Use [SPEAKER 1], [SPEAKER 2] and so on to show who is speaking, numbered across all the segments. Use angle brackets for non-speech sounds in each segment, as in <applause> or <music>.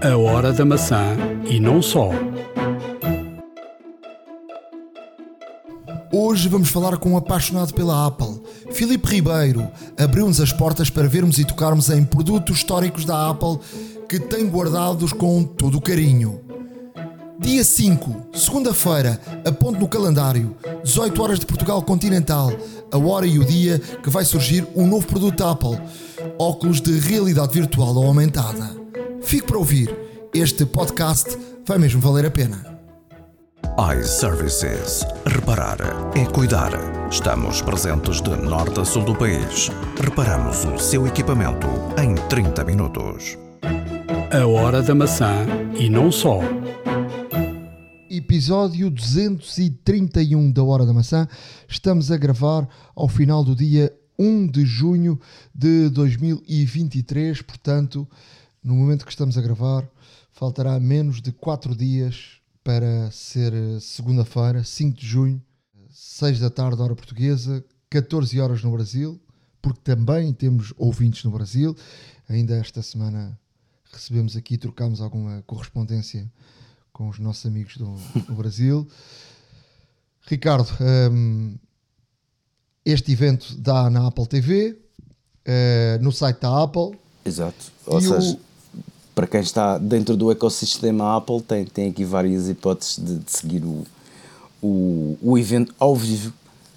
[SPEAKER 1] A hora da maçã e não só.
[SPEAKER 2] Hoje vamos falar com um apaixonado pela Apple. Filipe Ribeiro abriu-nos as portas para vermos e tocarmos em produtos históricos da Apple que tem guardados com todo o carinho. Dia 5, segunda-feira, aponte no calendário, 18 horas de Portugal Continental, a hora e o dia que vai surgir um novo produto Apple, óculos de realidade virtual ou aumentada. Fique para ouvir, este podcast vai mesmo valer a pena
[SPEAKER 3] iServices. Reparar é cuidar. Estamos presentes de norte a sul do país. Reparamos o seu equipamento em 30 minutos.
[SPEAKER 1] A hora da maçã e não só.
[SPEAKER 2] Episódio 231 da Hora da Maçã. Estamos a gravar ao final do dia 1 de junho de 2023, portanto, no momento que estamos a gravar, faltará menos de 4 dias para ser eh, segunda-feira, 5 de junho, 6 da tarde, hora portuguesa, 14 horas no Brasil, porque também temos ouvintes no Brasil. Ainda esta semana recebemos aqui, trocámos alguma correspondência com os nossos amigos do, do Brasil. Ricardo, um, este evento dá na Apple TV, uh, eh, no site da Apple.
[SPEAKER 4] Exato. Ou seja, o, para quem está dentro do ecossistema Apple, tem, tem aqui várias hipóteses de, de seguir o, o, o evento ao vivo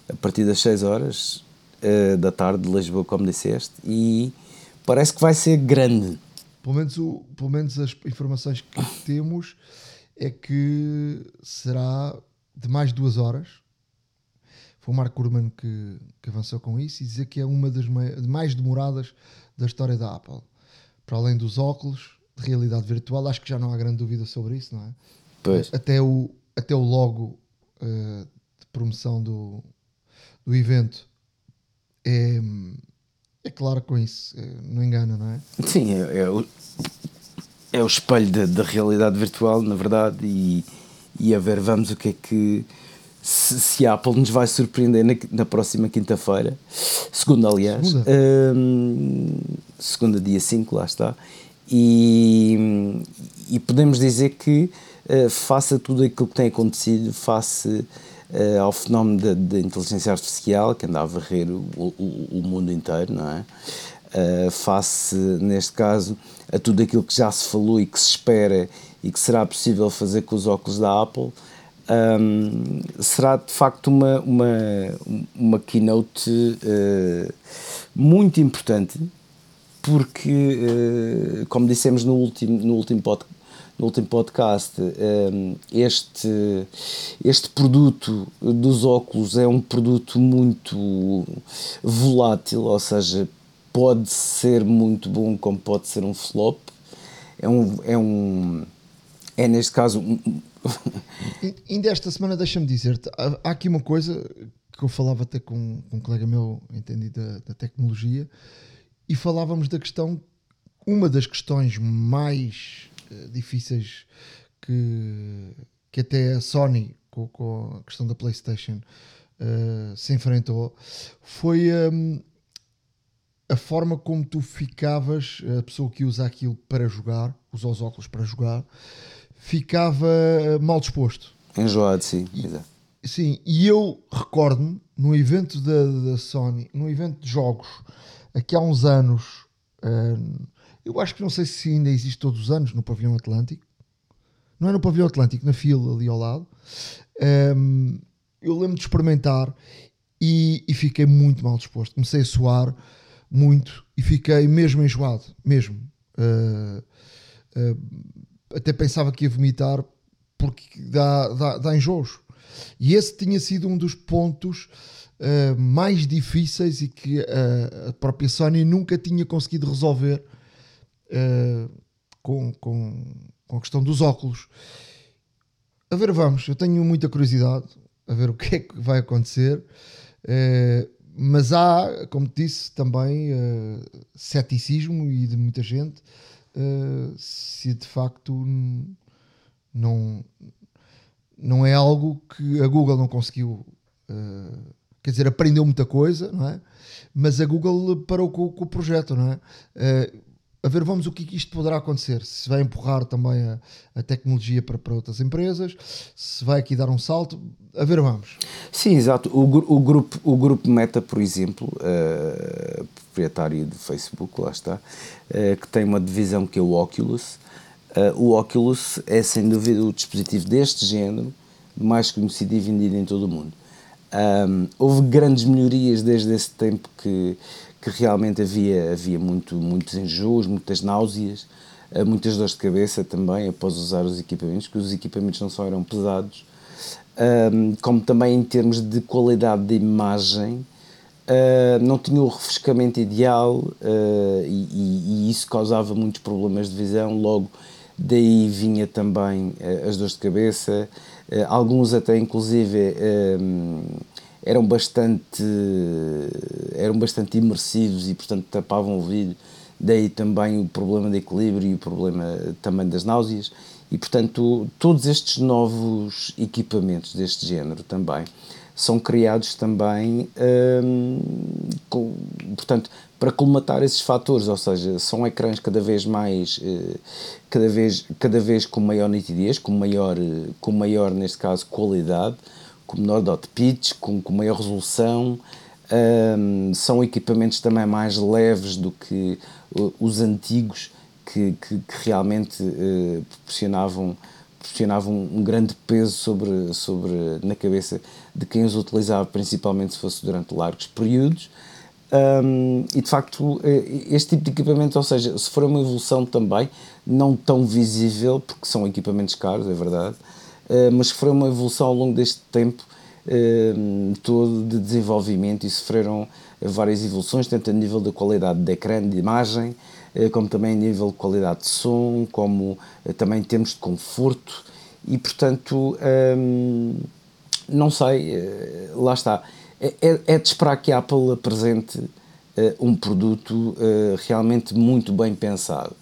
[SPEAKER 4] a partir das 6 horas uh, da tarde de Lisboa, como disseste, e parece que vai ser grande.
[SPEAKER 2] Pelo menos, o, pelo menos as informações que temos é que será de mais duas horas. Foi o Mark Kurman que, que avançou com isso e dizer que é uma das mais demoradas da história da Apple. Para além dos óculos, de realidade virtual, acho que já não há grande dúvida sobre isso, não é?
[SPEAKER 4] Pois.
[SPEAKER 2] Até o, até o logo uh, de promoção do, do evento é, é claro com isso, é, não engana, não é?
[SPEAKER 4] Sim, é, é o, é o espelho da realidade virtual, na verdade, e, e a ver, vamos o que é que. Se, se a Apple nos vai surpreender na, na próxima quinta-feira, segunda, aliás, segunda. Um, segunda, dia 5, lá está, e, e podemos dizer que, uh, face a tudo aquilo que tem acontecido, face uh, ao fenómeno da inteligência artificial que anda a varrer o, o, o mundo inteiro, não é? Uh, face, neste caso, a tudo aquilo que já se falou e que se espera e que será possível fazer com os óculos da Apple, um, será de facto uma, uma, uma keynote uh, muito importante porque, eh, como dissemos no último, no último, pod, no último podcast, eh, este, este produto dos óculos é um produto muito volátil, ou seja, pode ser muito bom, como pode ser um flop. É um. É, um, é neste caso.
[SPEAKER 2] Ainda esta semana, deixa-me dizer-te, há aqui uma coisa que eu falava até com, com um colega meu entendido da, da tecnologia e falávamos da questão, uma das questões mais uh, difíceis que, que até a Sony, com, com a questão da PlayStation, uh, se enfrentou, foi um, a forma como tu ficavas, a pessoa que usa aquilo para jogar, usa os óculos para jogar, ficava eh, mal disposto.
[SPEAKER 4] Enjoado, sim.
[SPEAKER 2] E, sim, e eu recordo-me no evento da, da Sony, no evento de jogos aqui há uns anos, uh, eu acho que não sei se ainda existe todos os anos no Pavilhão Atlântico, não é no Pavilhão Atlântico, na fila ali ao lado. Um, eu lembro de experimentar e, e, fiquei muito mal disposto. Comecei a suar muito e fiquei mesmo enjoado, mesmo. Uh, uh, até pensava que ia vomitar porque dá, dá, dá enjoos. E esse tinha sido um dos pontos uh, mais difíceis e que uh, a própria Sony nunca tinha conseguido resolver uh, com, com, com a questão dos óculos. A ver, vamos, eu tenho muita curiosidade a ver o que é que vai acontecer, mas há, como te disse, também ceticismo e de muita gente se de facto não, não é algo que a Google não conseguiu uh, quer dizer, aprendeu muita coisa, não é? Mas a Google parou com, com o projeto, não é? Uh, a ver, vamos o que é isto poderá acontecer. Se vai empurrar também a, a tecnologia para, para outras empresas, se vai aqui dar um salto, a ver, vamos.
[SPEAKER 4] Sim, exato. O, o, grupo, o grupo Meta, por exemplo, uh, proprietário do Facebook, lá está, uh, que tem uma divisão que é o Oculus. Uh, o Oculus é sem dúvida o dispositivo deste género mais conhecido e vendido em todo o mundo. Um, houve grandes melhorias desde esse tempo que, que realmente havia, havia muito, muitos enjoos, muitas náuseas, uh, muitas dores de cabeça também após usar os equipamentos, que os equipamentos não só eram pesados, um, como também em termos de qualidade de imagem, uh, não tinha o refrescamento ideal uh, e, e, e, isso causava muitos problemas de visão. Logo, daí vinha também as dores de cabeça, alguns até inclusive ehm, eram bastante eram bastante imersivos e portanto tapavam o vídeo daí também o problema de equilíbrio e o problema também das náuseas. E portanto todos estes novos equipamentos deste género também são criados também hum, com, portanto para colmatar esses fatores, ou seja, são ecrãs cada vez mais, eh, cada vez, cada vez com maior nitidez, com maior, eh, com maior neste caso, qualidade, com menor dot pitch, com, com maior resolução, um, são equipamentos também mais leves do que uh, os antigos que, que, que realmente uh, proporcionavam, proporcionavam um grande peso sobre, sobre, na cabeça de quem os utilizava, principalmente se fosse durante largos períodos. Um, e de facto, eh, este tipo de equipamento, ou seja, se for uma evolução também, não tão visível, porque são equipamentos caros, é verdade, uh, mas se for uma evolução ao longo deste tempo uh, todo de desenvolvimento e sofreram várias evoluções, tanto a nível da qualidade de ecrã, de imagem, uh, como também a nível de qualidade de som, como também em termos de conforto, e portanto, um, não sei, lá está é, é, é de esperar que a Apple apresente uh, um produto uh, realmente muito bem pensado.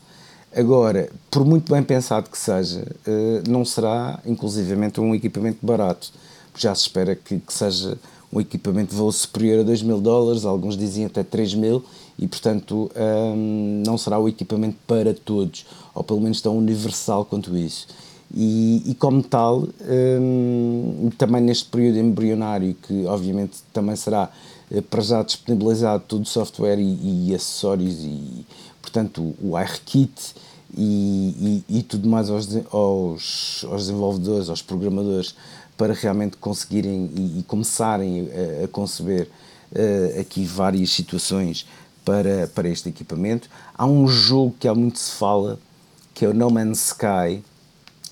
[SPEAKER 4] Agora, por muito bem pensado que seja, uh, não será inclusivamente um equipamento barato. Já se espera que, que seja um equipamento de voo superior a 2 mil dólares, alguns dizem até 3 mil, e portanto um, não será o equipamento para todos, ou pelo menos tão universal quanto isso. E, e como tal, um, também neste período embrionário, que obviamente também será eh, para já disponibilizado todo o software e, e acessórios e, portanto, o iRKit e, e, e, tudo mais aos, aos, aos, desenvolvedores, aos programadores, para realmente conseguirem e, começarem a, a conceber uh, aqui várias situações para, para este equipamento. Há um jogo que há muito se fala, que é o No Man's Sky,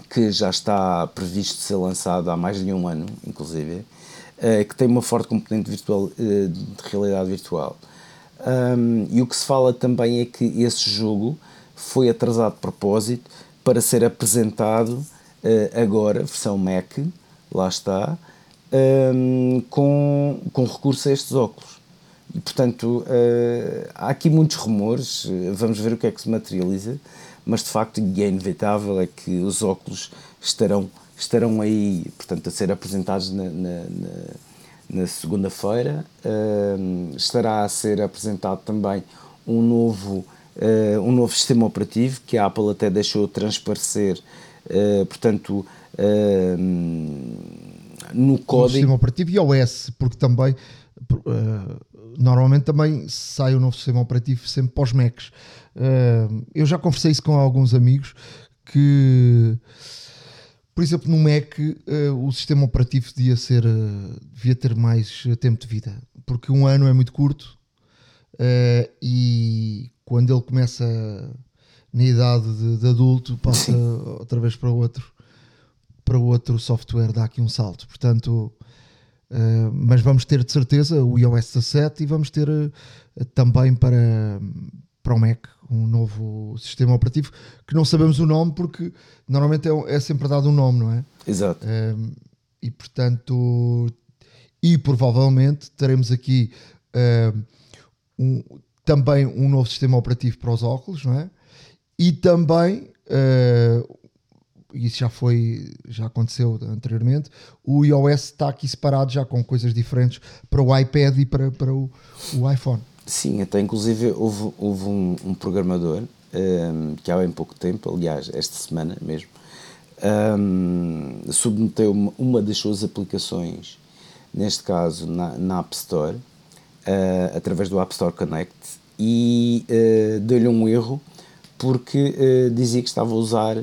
[SPEAKER 4] que já está previsto ser lançado há mais de um ano, inclusive, uh, que tem uma forte componente virtual, uh, de realidade virtual. E o que se fala também é que esse jogo foi atrasado de propósito para ser apresentado uh, agora, versão Mac, lá está, com, com recurso a estes óculos. E portanto, há aqui muitos rumores, vamos ver o que é que se materializa mas de facto, e é inevitável, é que os óculos estarão, estarão aí, portanto, a ser apresentados na, na, na, na segunda-feira. Uh, estará a ser apresentado também um novo, uh, um novo sistema operativo que a Apple até deixou transparecer, uh, portanto, no código. Um
[SPEAKER 2] sistema operativo e OS, porque também. normalmente também sai o novo sistema operativo sempre para os Macs. Uh, eu já conversei isso com alguns amigos que, por exemplo, no Mac uh, o sistema operativo devia, ser, uh, devia ter mais tempo de vida, porque um ano é muito curto e quando ele começa na idade de, de adulto passa outra vez para outro para outro software dá aqui um salto. Portanto mas vamos ter de certeza o iOS 17 e vamos ter também para para o Mac um novo sistema operativo que não sabemos o nome porque normalmente é, é sempre dado um nome, não é?
[SPEAKER 4] Exato.
[SPEAKER 2] Um, e portanto, e provavelmente teremos aqui um, também um novo sistema operativo para os óculos, não é? E também, uh, isso já foi, já aconteceu anteriormente, o iOS está aqui separado já com coisas diferentes para o iPad e para, para o, o iPhone.
[SPEAKER 4] Sim, até inclusive houve, houve um, um programador um, que há bem pouco tempo, aliás, esta semana mesmo, um, submeteu uma, uma, das suas aplicações, neste caso na, na App Store, uh, através do App Store Connect, e uh, deu-lhe um erro porque uh, dizia que estava a usar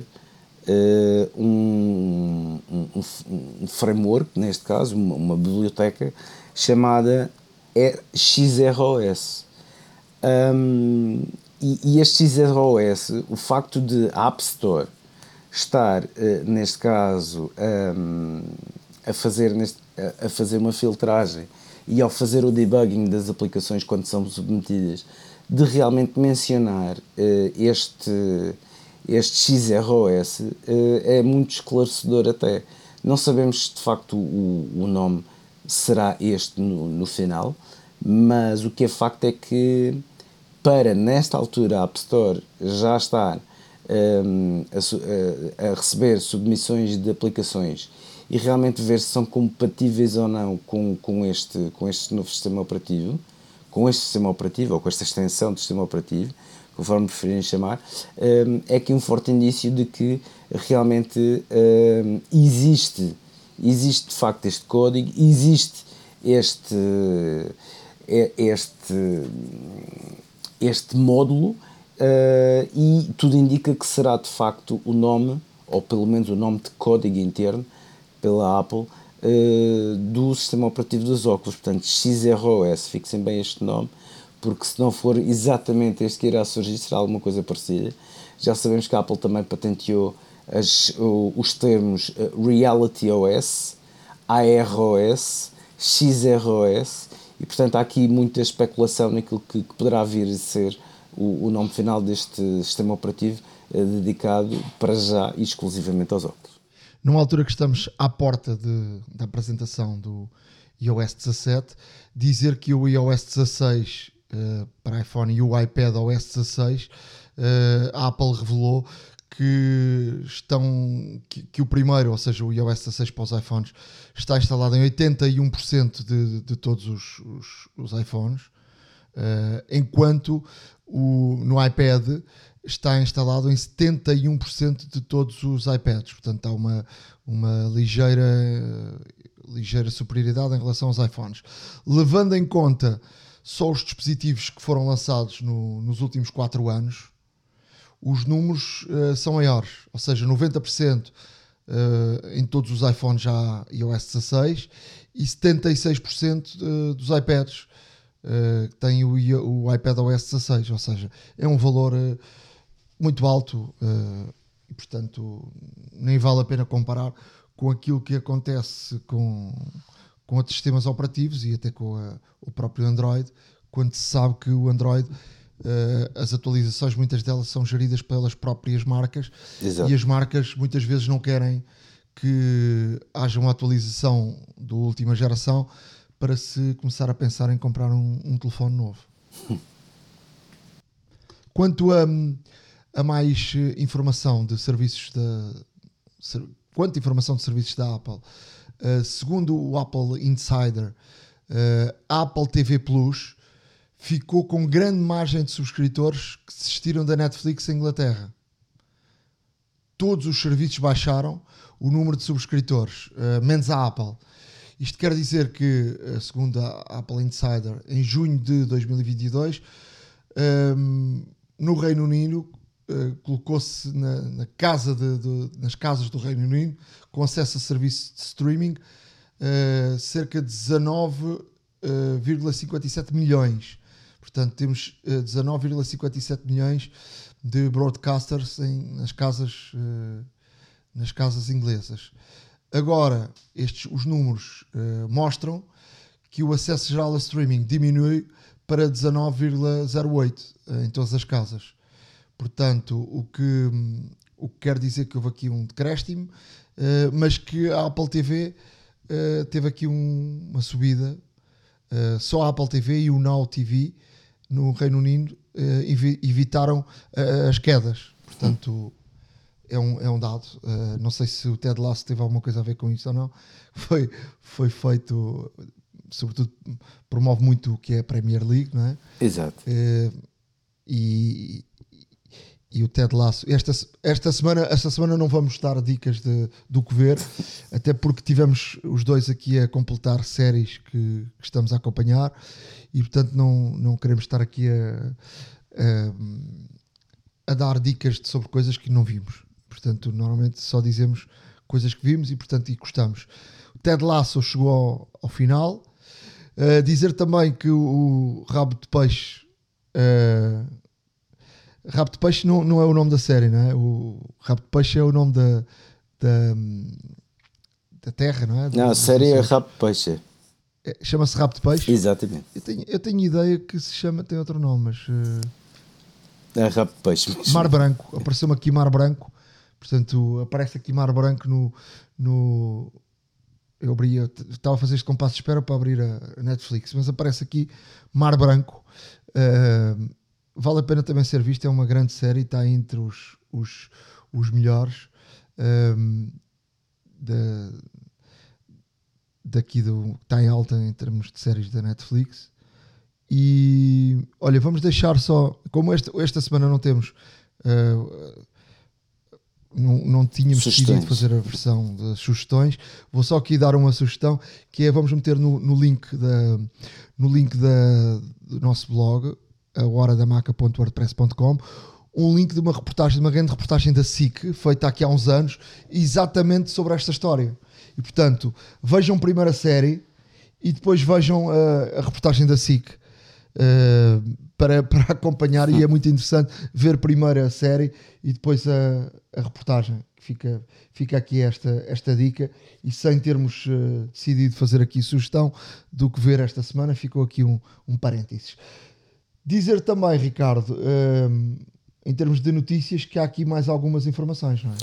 [SPEAKER 4] um, um, um, framework, neste caso, uma, uma biblioteca chamada XROS. Um, e, e este XROS, o facto de a App Store estar, uh, neste caso, um, a, fazer neste, a, a fazer uma filtragem e ao fazer o debugging das aplicações quando são submetidas, de realmente mencionar uh, este, este XROS uh, é muito esclarecedor até. Não sabemos de facto o, o nome será este no, no final, mas o que é facto é que para nesta altura a App Store já estar um, a, a, receber submissões de aplicações e realmente ver se são compatíveis ou não com, com, este, com este novo sistema operativo, com este sistema operativo ou com esta extensão do sistema operativo, conforme preferirem chamar, um, é que um forte indício de que realmente um, existe, existe de facto este código, existe este é este, este módulo uh, e tudo indica que será de facto o nome, ou pelo menos o nome de código interno pela Apple uh, do sistema operativo dos óculos, portanto XROS, fixem bem este nome, porque se não for exatamente este que irá surgir, será alguma coisa parecida. Já sabemos que a Apple também patenteou as, os termos eh, Reality OS, AROS, XROS e portanto há aqui muita especulação naquilo que, que poderá vir a ser o, o, nome final deste sistema operativo eh, dedicado para já exclusivamente aos óculos.
[SPEAKER 2] Numa altura que estamos à porta de, da apresentação do iOS 17, dizer que o iOS 16 uh, para iPhone e o iPad OS 16, uh, a Apple revelou que estão que, que, o primeiro, ou seja, o iOS 16 para os iPhones, está instalado em 81% de, de todos os, os, os iPhones, uh, enquanto o, no iPad está instalado em 71% de todos os iPads. Portanto, há uma, uma ligeira, ligeira superioridade em relação aos iPhones. Levando em conta só os dispositivos que foram lançados no, nos últimos 4 anos, os números uh, são maiores, ou seja, 90% uh, eh, em todos os iPhones já há iOS 16 e 76% uh, dos iPads uh, têm o, o iPad OS 16, ou seja, é um valor muito alto e, portanto, nem vale a pena comparar com aquilo que acontece com, com outros sistemas operativos e até com a, o próprio Android, quando se sabe que o Android Uh, as atualizações, muitas delas são geridas pelas próprias marcas Exato. e as marcas muitas vezes não querem que haja uma atualização da última geração para se começar a pensar em comprar um, um telefone novo. Quanto a, a, mais informação de serviços da quanto informação de serviços da Apple, uh, segundo o Apple Insider, uh, a Apple TV Plus ficou com grande margem de subscritores que desistiram da Netflix em Inglaterra. Todos os serviços baixaram o número de subscritores, uh, menos a Apple. Isto quer dizer que, uh, segundo a Apple Insider, em junho de 2022, um, ehm, no Reino Unido, uh, colocou-se na, na casa de, de, nas casas do Reino Unido, com acesso a serviço de streaming, cerca de 19,57 milhões Portanto, temos uh, eh, 19,57 milhões de broadcasters em, nas, casas, uh, nas casas inglesas. Agora, estes, os números uh, mostram que o acesso geral a streaming diminui para 19,08 em todas as casas. Portanto, o que, o que quer dizer que houve aqui um decréscimo, mas que a Apple TV teve aqui um, uma subida. só a Apple TV e o Now TV no Reino Unido uh, evitaram uh, as quedas. Portanto, é um, é um dado. Uh, não sei se o Ted Lasso teve alguma coisa a ver com isso ou não. <laughs> Foi, foi feito, sobretudo, promove muito o que é a Premier League, não é?
[SPEAKER 4] Exato.
[SPEAKER 2] e, e o Ted Lasso. Esta, esta, semana, esta semana não vamos dar dicas de, do que ver, até porque tivemos os dois aqui a completar séries que, que estamos a acompanhar e portanto não, não queremos estar aqui a, a, a dar dicas sobre coisas que não vimos. Portanto, normalmente só dizemos coisas que vimos e portanto e gostamos. O Ted Lasso chegou ao, ao final. Uh, dizer também que o, o Rabo de Peixe uh, Rabo de Peixe não, não é o nome da série, não é? O Rabo de Peixe é o nome da, da, da terra, não é?
[SPEAKER 4] Não, a série é Rabo de Peixe.
[SPEAKER 2] É, Chama-se Rabo de Peixe?
[SPEAKER 4] Exatamente.
[SPEAKER 2] Eu tenho, eu tenho ideia que se chama, tem outro nome, mas. Uh...
[SPEAKER 4] É Rabo de Peixe. Mesmo.
[SPEAKER 2] Mar Branco. Apareceu-me aqui Mar Branco. Portanto, aparece aqui Mar Branco no. no eu abri, eu estava a fazer este compasso de espera para abrir a Netflix, mas aparece aqui Mar Branco. Uh, vale a pena também ser visto, é uma grande série, está entre os, os, os melhores um, da, daqui do está em alta em termos de séries da Netflix. E olha, vamos deixar só, como esta, esta semana não temos, uh, não, não tínhamos decidido fazer a versão das sugestões, vou só aqui dar uma sugestão que é vamos meter no, no link, da, no link da, do nosso blog a horadamaca.wordpress.com um link de uma reportagem, de uma grande reportagem da SIC, feita aqui há uns anos, exatamente sobre esta história. E portanto, vejam primeiro a série e depois vejam a, a reportagem da SIC uh, para, <laughs> para acompanhar. E é muito interessante ver primeiro a série e depois a, a reportagem. Fica, fica aqui esta, esta dica. E sem termos uh, decidido fazer aqui sugestão do que ver esta semana, ficou aqui um, um parênteses. Dizer também, Ricardo, um, em termos de notícias, que há aqui mais algumas informações, não é?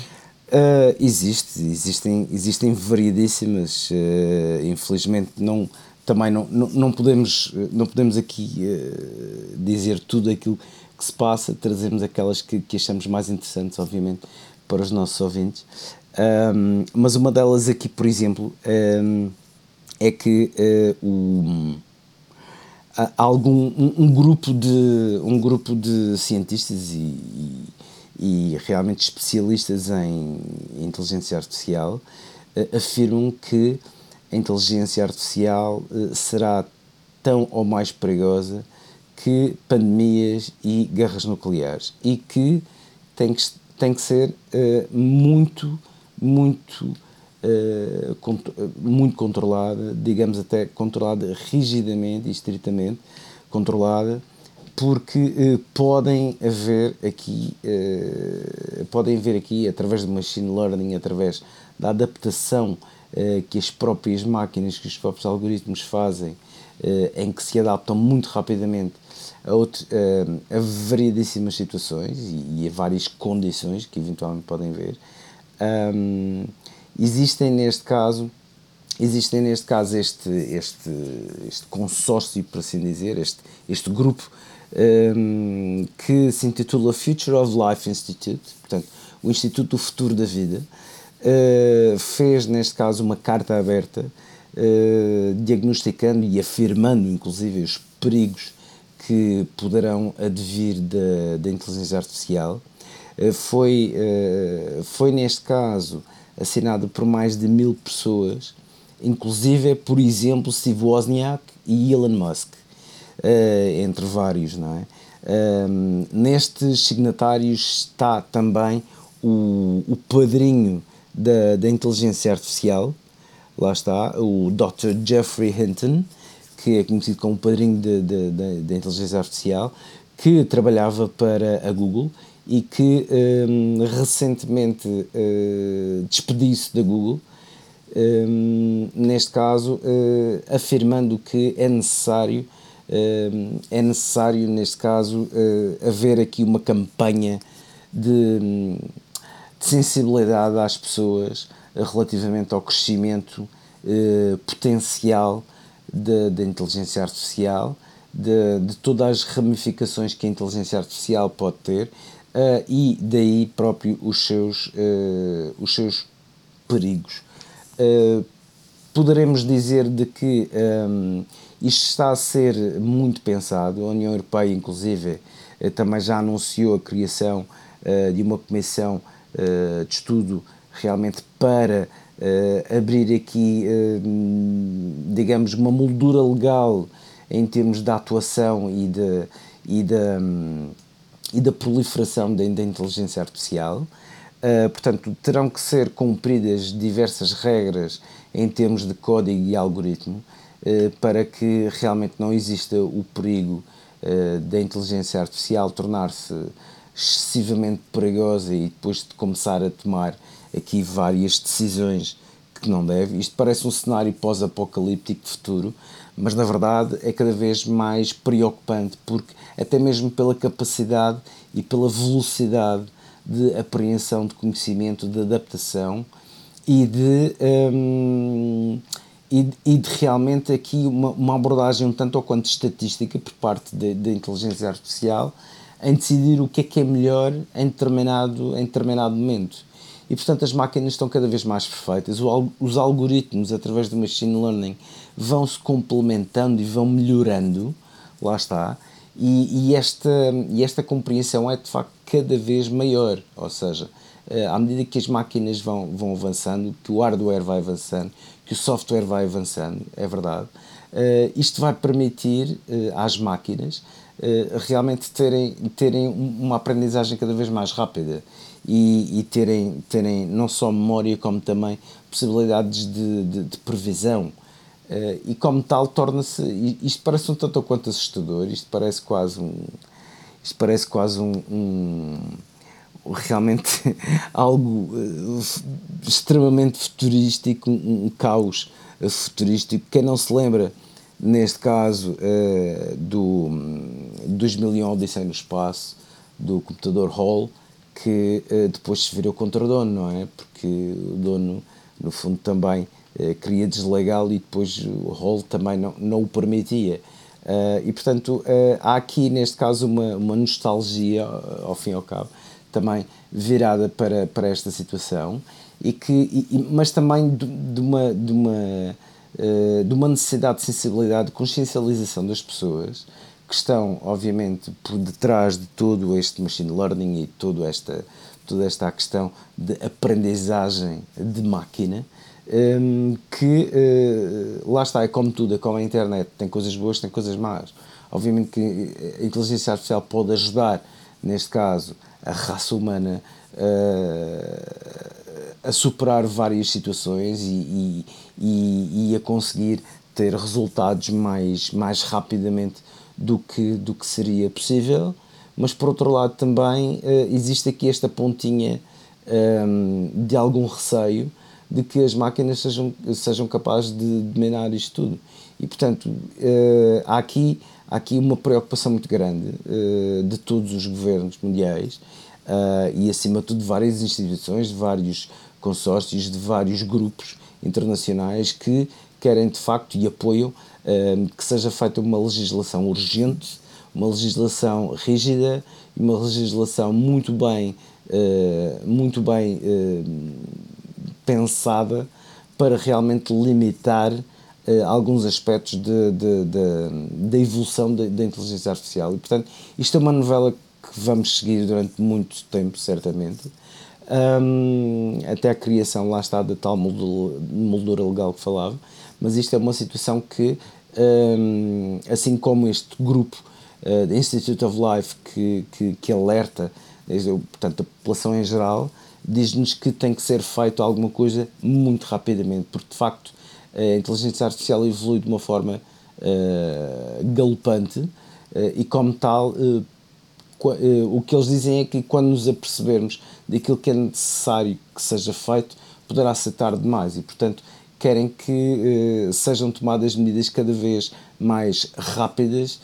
[SPEAKER 4] Uh, existe, existem, existem variedíssimas. Uh, infelizmente, não, também não, não, não, podemos, não podemos aqui uh, dizer tudo aquilo que se passa, trazemos aquelas que, que achamos mais interessantes, obviamente, para os nossos ouvintes. Um, mas uma delas aqui, por exemplo, um, é que o algum um, um, grupo de um grupo de cientistas e, e, realmente especialistas em inteligência artificial uh, afirmam que a inteligência artificial uh, será tão ou mais perigosa que pandemias e guerras nucleares e que tem que, tem que ser uh, muito, muito eh, muito controlada, digamos até controlada rigidamente e estritamente controlada, porque uh, podem haver aqui, podem haver aqui, através do machine learning, através da adaptação que as próprias máquinas, que os próprios algoritmos fazem, em que se adaptam muito rapidamente a, outro, a variedíssimas situações e, e, a várias condições que eventualmente podem ver. Um, Existem neste caso, existem neste caso este, este, este consórcio, por assim dizer, este, este grupo um, que se intitula Future of Life Institute, portanto, o Instituto do Futuro da Vida, uh, fez neste caso uma carta aberta uh, diagnosticando e afirmando, inclusive, os perigos que poderão advir da, da inteligência artificial. Uh, foi, foi neste caso assinado por mais de mil pessoas, inclusive, por exemplo, Steve Wozniak e Elon Musk, uh, entre vários, não é? Um, nestes signatários está também o, o padrinho da, da inteligência artificial, lá está, o Dr. Jeffrey Hinton, que é conhecido como padrinho da inteligência artificial, que trabalhava para a Google e que um, recentemente uh, despediu-se da Google, um, neste caso uh, afirmando que é necessário, uh, é necessário neste caso uh, haver aqui uma campanha de, de sensibilidade às pessoas relativamente ao crescimento potencial da inteligência artificial, de, de todas as ramificações que a inteligência artificial pode ter uh, e daí próprio os seus, uh, os seus perigos. Uh, poderemos dizer de que um, isto está a ser muito pensado, a União Europeia, inclusive, também já anunciou a criação de uma comissão de estudo realmente para abrir aqui, digamos, uma moldura legal em termos de atuação e de, e de, e da proliferação da, da inteligência artificial. Uh, portanto, terão que ser cumpridas diversas regras em termos de código e algoritmo uh, para que realmente não exista o perigo uh, da inteligência artificial tornar-se excessivamente perigosa e depois de começar a tomar aqui várias decisões que não deve. Isto parece um cenário pós-apocalíptico de futuro, mas na verdade é cada vez mais preocupante porque até mesmo pela capacidade e pela velocidade de apreensão de conhecimento, de adaptação e de, um, e, e, de realmente aqui uma, uma, abordagem um tanto ou quanto estatística por parte da inteligência artificial em decidir o que é que é melhor em determinado, em determinado momento. E portanto as máquinas estão cada vez mais perfeitas, os algoritmos através do machine learning vão se complementando e vão melhorando, lá está, e, e, esta, e esta compreensão é de facto cada vez maior, ou seja, eh, à medida que as máquinas vão, vão avançando, que o hardware vai avançando, que o software vai avançando, é verdade, uh, isto vai permitir uh, às máquinas realmente terem, terem uma aprendizagem cada vez mais rápida e, e terem, terem não só memória como também possibilidades de, de, de previsão. Uh, e como tal torna-se isto parece um tanto quanto assustador isto parece quase um isto parece quase um, um realmente <laughs> algo uh, extremamente futurístico um, um, caos futurístico. Quem não se lembra neste caso uh, do 2001 Odisseia no Espaço do computador Hall que depois se virou contra o dono não é? Porque o dono no fundo também queria deslegá-lo e depois o rol também não, não o permitia. Uh, e portanto uh, há aqui neste caso uma, uma nostalgia ao fim e ao cabo também virada para, para esta situação e que e, mas também de, de uma de uma uh, de uma necessidade de sensibilidade de consciencialização das pessoas que estão obviamente por detrás de todo este machine learning e toda esta toda esta questão de aprendizagem de máquina um, que uh, lá está, é como tudo, é como a internet, tem coisas boas, tem coisas más. Obviamente que a inteligência artificial pode ajudar, neste caso, a raça humana uh, a superar várias situações e, e, e, a conseguir ter resultados mais, mais rapidamente do que, do que seria possível, mas por outro lado também uh, existe aqui esta pontinha um, de algum receio de que as máquinas sejam, sejam capazes de dominar isto tudo. E, portanto, uh, há, aqui, há aqui uma preocupação muito grande uh, de todos os governos mundiais uh, e, acima de tudo, de várias instituições, de vários consórcios, de vários grupos internacionais que querem, de facto, e apoiam que seja feita uma legislação urgente, uma legislação rígida e uma legislação muito bem, muito bem pensada para realmente limitar uh, alguns aspectos da evolução da inteligência artificial. E, portanto, isto é uma novela que vamos seguir durante muito tempo, certamente, um, até a criação, lá está, da tal moldura, legal que falava, mas isto é uma situação que, um, assim como este grupo, uh, Institute of Life, que, que, que alerta, portanto, a população em geral, diz-nos que tem que ser feito alguma coisa muito rapidamente, porque de facto a inteligência artificial evolui de uma forma uh, galopante uh, e, como tal, uh, o que eles dizem é que quando nos apercebermos daquilo que é necessário que seja feito, poderá ser tarde demais e, portanto, querem que sejam tomadas medidas cada vez mais rápidas,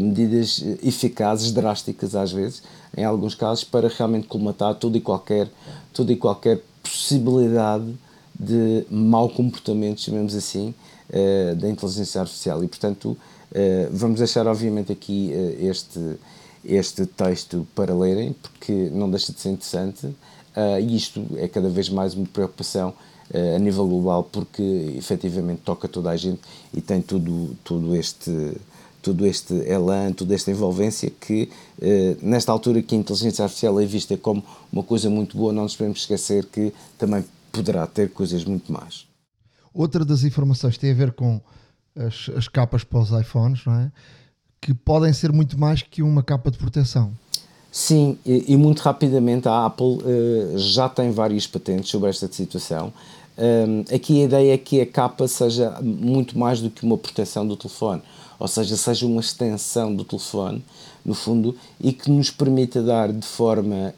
[SPEAKER 4] medidas eficazes, drásticas às vezes, em alguns casos, para realmente colmatar tudo e qualquer, tudo e qualquer possibilidade de mau comportamento, chamemos assim, uh, da inteligência artificial. E, portanto, uh, vamos deixar, obviamente, aqui uh, este, este texto para lerem, porque não deixa de ser interessante, e isto é cada vez mais uma preocupação a nível global, porque efetivamente toca toda a gente e tem tudo, tudo este todo este elan, toda esta envolvência que, eh, nesta altura que a inteligência artificial é vista como uma coisa muito boa, não nos podemos esquecer que também poderá ter coisas muito mais.
[SPEAKER 2] Outra das informações tem a ver com as, as capas para os iPhones, não é? Que podem ser muito mais que uma capa de proteção.
[SPEAKER 4] Sim, e, e muito rapidamente a Apple uh, já tem várias patentes sobre esta situação. Um, aqui a ideia é que a capa seja muito mais do que uma proteção do telefone, ou seja, seja uma extensão do telefone, no fundo, e que nos permita dar de forma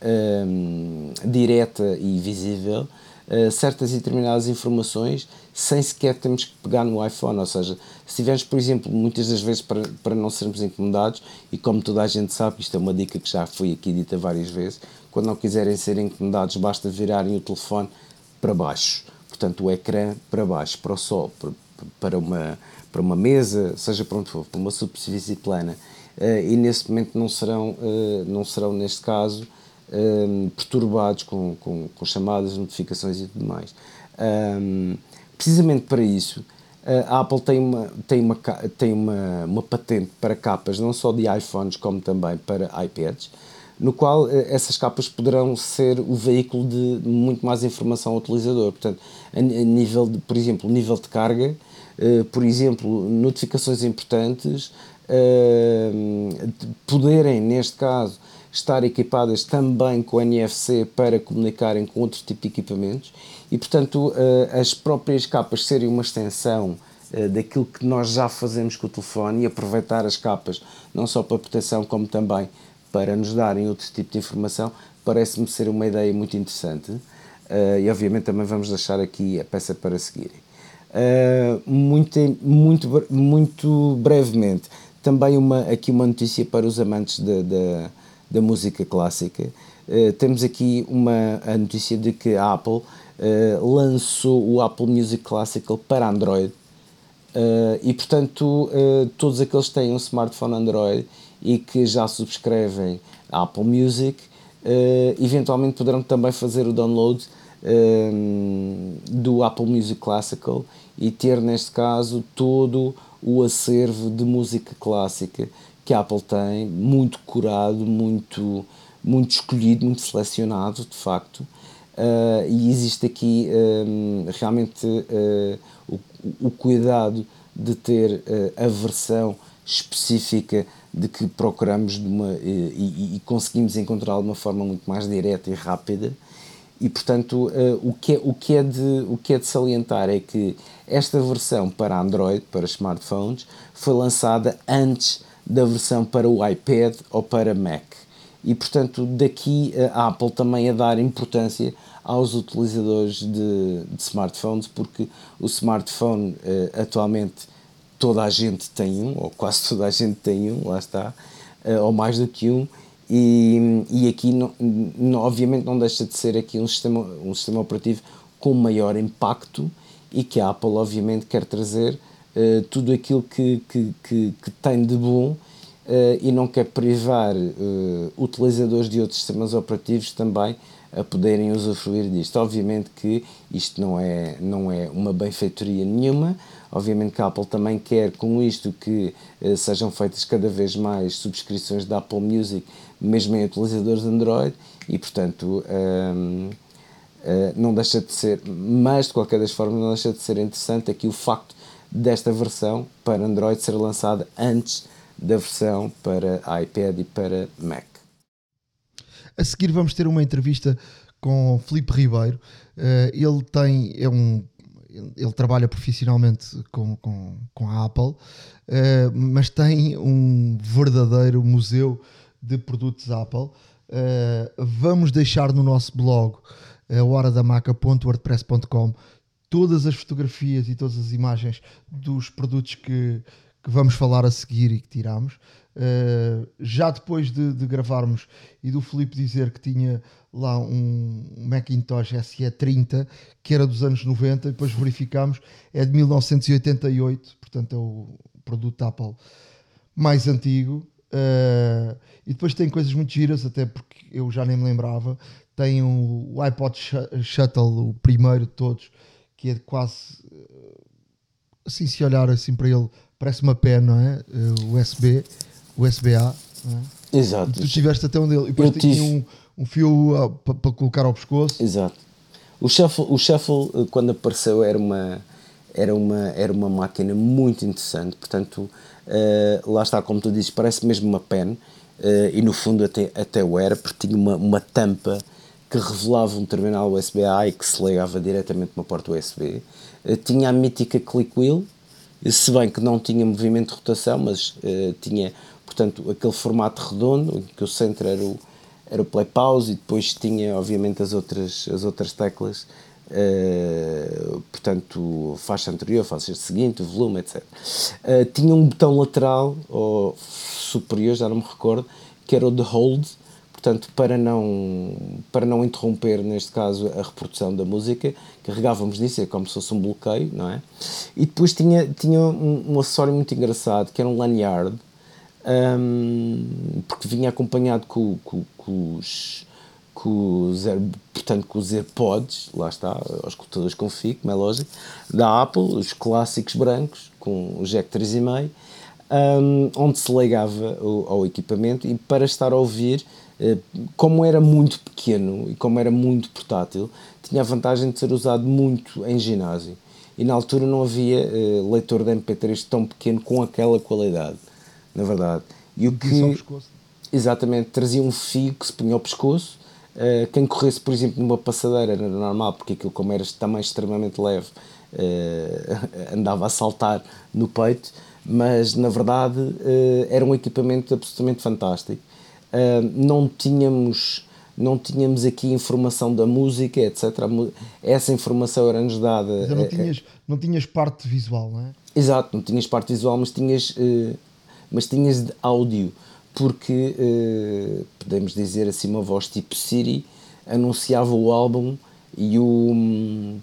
[SPEAKER 4] um, direta e visível uh, certas e determinadas informações sem sequer termos que pegar no iPhone. Ou seja, se tivermos, por exemplo, muitas das vezes para, para não sermos incomodados, e como toda a gente sabe, isto é uma dica que já foi aqui dita várias vezes, quando não quiserem ser incomodados, basta virarem o telefone para baixo portanto, o ecrã para baixo, para o sol, para uma, para uma mesa, seja para onde for, para uma superfície plana, uh, e nesse momento não serão, uh, não serão neste caso, um, perturbados com, com, com, chamadas, notificações e tudo mais. Um, precisamente para isso, a Apple tem, uma, tem, uma, tem uma, uma patente para capas, não só de iPhones, como também para iPads, no qual eh, essas capas poderão ser o veículo de muito mais informação ao utilizador. Portanto, a, nível de, por exemplo, nível de carga, eh, por exemplo, notificações importantes, eh, poderem, neste caso, estar equipadas também com NFC para comunicarem com outro tipo de equipamentos e, portanto, as próprias capas serem uma extensão daquilo que nós já fazemos com o telefone e aproveitar as capas não só para proteção como também para nos darem outro tipo de informação, parece-me ser uma ideia muito interessante. E obviamente também vamos deixar aqui a peça para seguirem. Uh, muito, muito, muito brevemente, também uma, aqui uma notícia para os amantes da, da, da música clássica. Uh, temos aqui uma, a notícia de que a Apple lançou o Apple Music Classical para Android. e portanto, todos aqueles que têm um smartphone Android e que já subscrevem a Apple Music, uh, eventualmente poderão também fazer o download uh, do Apple Music Classical e ter, neste caso, todo o acervo de música clássica que a Apple tem, muito curado, muito, muito escolhido, muito selecionado, de facto. Uh, e existe aqui um, realmente uh, o, o, cuidado de ter uh, a versão específica de que procuramos de uma, e, e conseguimos encontrá-lo de uma forma muito mais direta e rápida. E, portanto, uh, o, que é, o, que é de, o que é de salientar é que esta versão para Android, para smartphones, foi lançada antes da versão para o iPad ou para Mac. E, portanto, daqui a Apple também a dar importância aos utilizadores de, de smartphones, porque o smartphone uh, atualmente toda a gente tem um, ou quase toda a gente tem um, lá está, ou mais do que um, e, e aqui não, obviamente não deixa de ser aqui um sistema, um sistema operativo com maior impacto e que a Apple obviamente quer trazer uh, tudo aquilo que, que, que, que, tem de bom uh, e não quer privar utilizadores de outros sistemas operativos também a poderem usufruir disto. Obviamente que isto não é, não é uma benfeitoria nenhuma, obviamente que a Apple também quer com isto que sejam feitas cada vez mais subscrições da Apple Music, mesmo em utilizadores Android, e portanto ehm, eh, não deixa de ser, mas de qualquer das formas não deixa de ser interessante aqui o facto desta versão para Android ser lançada antes da versão para iPad e para Mac.
[SPEAKER 2] A seguir vamos ter uma entrevista com Felipe Ribeiro. Uh, ele tem, é um, ele trabalha profissionalmente com, com, com a Apple, uh, mas tem um verdadeiro museu de produtos Apple. Uh, vamos deixar no nosso blog, a horadamaca.wordpress.com, todas as fotografias e todas as imagens dos produtos que, que vamos falar a seguir e que tiramos. Uh, já depois de, de, gravarmos e do Felipe dizer que tinha lá um Macintosh SE30 que era dos anos 90, depois verificámos, é de 1988, portanto é o produto Apple mais antigo. Uh, e depois tem coisas muito giras, até porque eu já nem me lembrava. Tem o, iPod Shuttle, o primeiro de todos, que é quase assim se olhar assim para ele, parece uma pen, não é? Uh, USB, USB-A, é?
[SPEAKER 4] Exato.
[SPEAKER 2] Tu tiveste até um dele. E depois tinha
[SPEAKER 4] tive.
[SPEAKER 2] um, um fio ah, pa- para colocar ao pescoço.
[SPEAKER 4] Exato. O Shuffle, o Shuffle quando apareceu, era uma, era uma, era uma máquina muito interessante. Portanto, eh, lá está, como tu dizes, parece mesmo uma pen. eh, e no fundo até, até o era, porque tinha uma, uma tampa que revelava um terminal USB-A e que se ligava diretamente uma porta USB. Eh, tinha a mítica click wheel, se bem que não tinha movimento de rotação, mas tinha, portanto, aquele formato redondo, em que o centro era o, era o play pause e depois tinha, obviamente, as outras, as outras teclas, eh, portanto, faixa anterior, faixa seguinte, volume, etc. Eh, tinha um botão lateral, ou superior, já não me recordo, que era o de hold, portanto, para não, para não interromper, neste caso, a reprodução da música, carregávamos nisso, é como se fosse um bloqueio, não é? E depois tinha, tinha um, um acessório muito engraçado, que era um lanyard, hum, porque vinha acompanhado com, com, com os com os, Air- portanto, com os AirPods, lá está, os escutadores com fio, como é lógico, da Apple, os clássicos brancos, com o jack 3,5, hum, onde se ligava o- ao equipamento e para estar a ouvir, eh, como era muito pequeno e como era muito portátil, tinha a vantagem de ser usado muito em ginásio. E na altura não havia eh, leitor de MP3 tão pequeno com aquela qualidade, na verdade. E o que. Exatamente, trazia um fio que se punha ao pescoço. Uh, quem corresse, por exemplo, numa passadeira era normal, porque aquilo, como era também extremamente leve, uh, <laughs> andava a saltar no peito, mas na verdade uh, era um equipamento absolutamente fantástico. Não tínhamos. Não tínhamos aqui informação da música, etc. Essa informação era-nos dada.
[SPEAKER 2] Mas não
[SPEAKER 4] eh,
[SPEAKER 2] tinhas, não tinhas parte visual, não é?
[SPEAKER 4] Exato, não tinhas parte visual, mas tinhas, eh, mas tinhas de áudio, porque eh, podemos dizer assim, uma voz tipo Siri anunciava o álbum e o,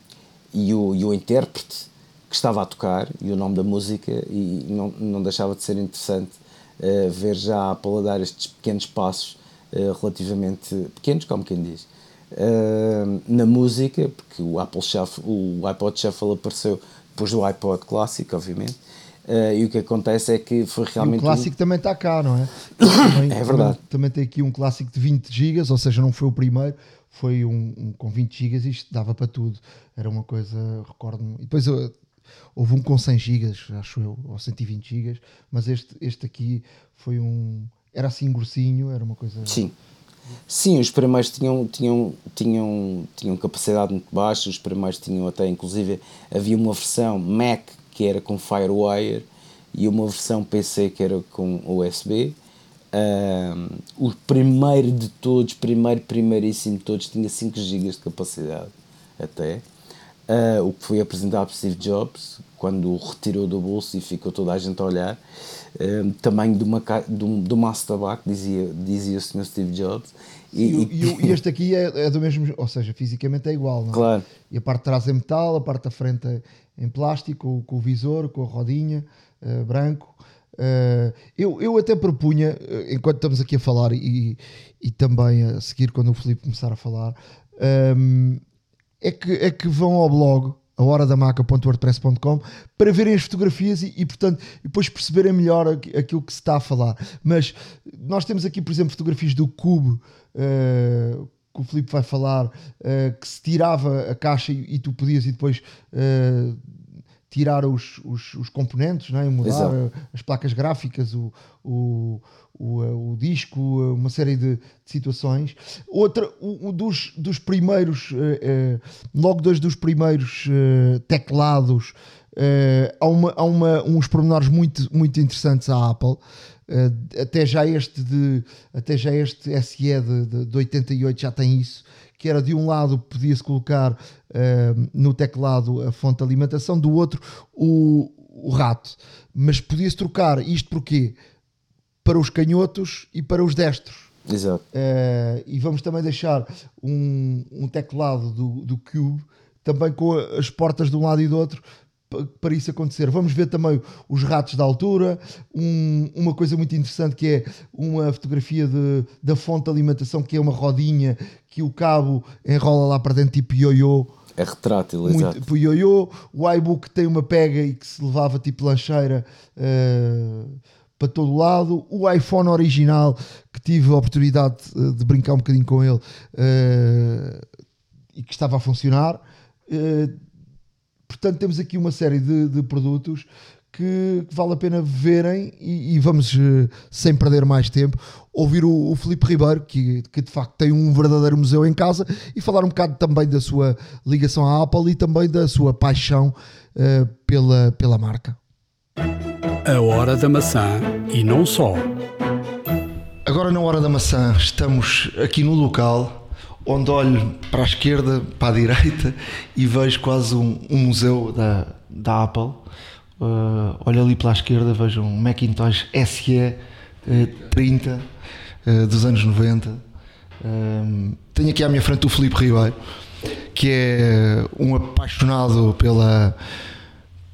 [SPEAKER 4] e o, e o intérprete que estava a tocar e o nome da música, e não, não deixava de ser interessante eh, ver já a Apple a dar estes pequenos passos eh, relativamente pequenos, como quem diz. Na música, porque o Apple Shuffle, o iPod Shuffle apareceu depois do iPod clássico, obviamente. Uh, e o que acontece é que foi
[SPEAKER 2] E
[SPEAKER 4] realmente.
[SPEAKER 2] o clássico também está cá, não é? <coughs> Também,
[SPEAKER 4] É verdade.
[SPEAKER 2] Também, também tem aqui um clássico de 20 GB, ou seja, não foi o primeiro, foi um, um com 20 GB e isto dava para tudo. Era uma coisa, recordo-me. E depois uh, houve um com 100 GB, acho eu, ou 120 GB, mas este, este aqui foi um. Era assim grossinho, era uma coisa.
[SPEAKER 4] Sim. Sim, os primeiros tinham, tinham, tinham, tinham capacidade muito baixa, os primeiros tinham até, inclusive, havia uma versão Mac que era com Firewire e uma versão PC que era com USB. Um, o primeiro de todos, primeiro, primeiríssimo de todos, tinha 5 GB de capacidade até. Uh, o que foi apresentado por Steve Jobs quando o retirou do bolso e ficou toda a gente a olhar. Um, tamanho de uma, de um, de um maço de tabaco, dizia, dizia o Sr. Steve Jobs.
[SPEAKER 2] E, e o- e este aqui é, é do mesmo, ou seja, fisicamente é igual, não é?
[SPEAKER 4] Claro.
[SPEAKER 2] E a parte de trás é metal, a parte da frente é em plástico, com, o visor, com a rodinha, eh, branco. Eh, eu, eu até propunha, eh, enquanto estamos aqui a falar e, e também a seguir quando o Filipe começar a falar, ehm, é, que, é que vão ao blog ahoradamaca.wordpress.com para verem as fotografias e, e, portanto depois perceberem melhor aqu- aquilo que se está a falar. Mas nós temos aqui, por exemplo, fotografias do Cube eh, que o Filipe vai falar, eh, que se tirava a caixa e, e tu podias e depois eh, tirar os, os, os componentes, não é? mudar
[SPEAKER 4] Exato.
[SPEAKER 2] eh, as placas gráficas, o, o, o, o disco, uma série de, de situações. Outra, o, o dos, dos primeiros, eh, logo dois dos primeiros eh, teclados, eh, há, uma, há uma, uns pormenores muito, muito interessantes à Apple. Eh, até já este de até já este SE de, de, de 88 já tem isso que era de um lado podia-se colocar eh, no teclado a fonte de alimentação do outro o, o rato mas podia-se trocar isto porquê? para os canhotos e para os destros
[SPEAKER 4] Exato.
[SPEAKER 2] Eh, e vamos também deixar um, um teclado do, do Cube também com as portas de um lado e do outro para isso acontecer. Vamos ver também os ratos da altura, um- uma coisa muito interessante que é uma fotografia de, da fonte de alimentação que é uma rodinha que o cabo enrola lá para dentro tipo ioiô
[SPEAKER 4] É retrátil,
[SPEAKER 2] muito,
[SPEAKER 4] exato.
[SPEAKER 2] ioiô. O iBook tem uma pega e que se levava tipo lancheira uh, para todo lado. O iPhone original, que tive a oportunidade uh, de brincar um bocadinho com ele uh, e que estava a funcionar. Portanto, temos aqui uma série de, de produtos que, vale a pena verem e, e vamos, sem perder mais tempo, ouvir o, o Filipe Ribeiro, que, que, de facto tem um verdadeiro museu em casa, e falar um bocado também da sua ligação à Apple e também da sua paixão uh, pela, pela marca.
[SPEAKER 1] A Hora da Maçã e não só.
[SPEAKER 2] Agora, na Hora da Maçã, estamos aqui no local onde olho para a esquerda, para a direita e vejo quase um, um museu da, da Apple Uh, olho ali pela esquerda, vejo um Macintosh SE uh, 30 uh, dos anos 90. Uh, tenho aqui à minha frente o Felipe Ribeiro, que é um apaixonado pela,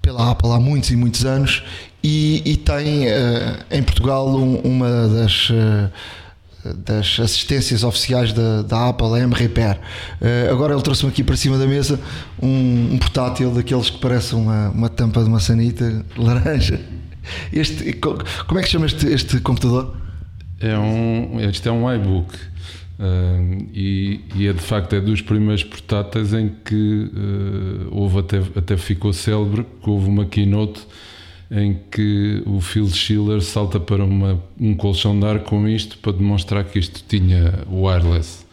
[SPEAKER 2] pela Apple há muitos e muitos anos e, e tem uh, em Portugal um, uma das das assistências oficiais da, da Apple, a M-Repair. Uh, agora ele trouxe-me aqui para cima da mesa um, um, portátil daqueles que parece uma, uma tampa de maçanita <laughs> laranja. Este, como é que chama este, este computador?
[SPEAKER 5] É um, este é um iBook. Uh, e, e, é de facto é dos primeiros portáteis em que uh, houve até, até ficou célebre que houve uma keynote em que o Phil Schiller salta para uma, um colchão de ar com isto para demonstrar que isto tinha wireless.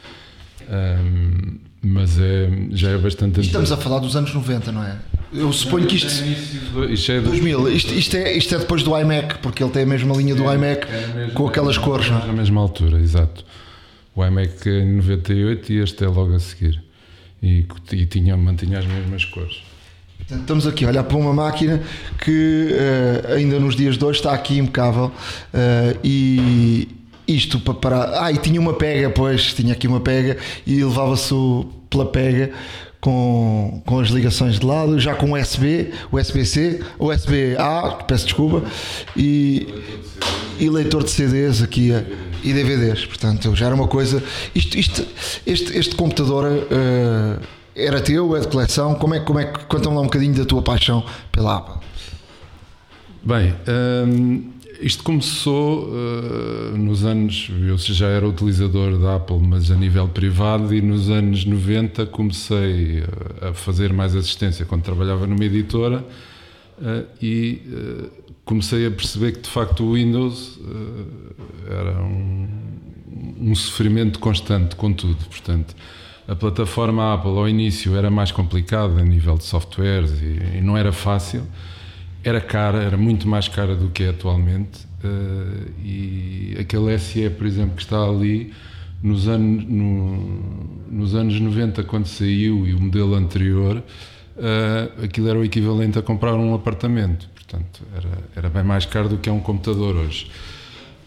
[SPEAKER 5] Um, mas é, já é bastante
[SPEAKER 2] Estamos a falar dos anos 90, não é? Eu suponho que isto.
[SPEAKER 5] Isto é
[SPEAKER 2] 2000. Isto, isto, é, isto é depois do iMac, porque ele tem a mesma linha do é, iMac é com aquelas cores, não é?
[SPEAKER 5] Na mesma altura, exato. O iMac é em 98 e este é logo a seguir. E, e tinha, mantinha as mesmas cores.
[SPEAKER 2] Estamos aqui a olhar para uma máquina que uh, ainda nos dias de hoje está aqui impecável uh, e isto para parar. Ah, e tinha uma pega, pois, tinha aqui uma pega e levava-se pela pega com, com as ligações de lado, já com USB, USB-C, USB-A, peço desculpa, e, e leitor de CDs aqui e DVDs. Portanto, já era uma coisa. Isto, isto, este, este computador. Uh, era teu, é de coleção? Como é, como é que conta-me lá um bocadinho da tua paixão pela Apple?
[SPEAKER 5] Bem, hum, isto começou uh, nos anos. Eu já era utilizador da Apple, mas a nível privado, e nos anos 90 comecei a fazer mais assistência quando trabalhava numa editora uh, e uh, comecei a perceber que de facto o Windows era um, um sofrimento constante com tudo. Portanto a plataforma Apple ao início era mais complicada a nível de softwares e, e, não era fácil. Era cara, era muito mais cara do que é atualmente. Uh, e aquele SE, por exemplo, que está ali, nos anos, no, nos anos 90, quando saiu, e o modelo anterior, uh, aquilo era o equivalente a comprar um apartamento. Portanto, era, era bem mais caro do que é um computador hoje.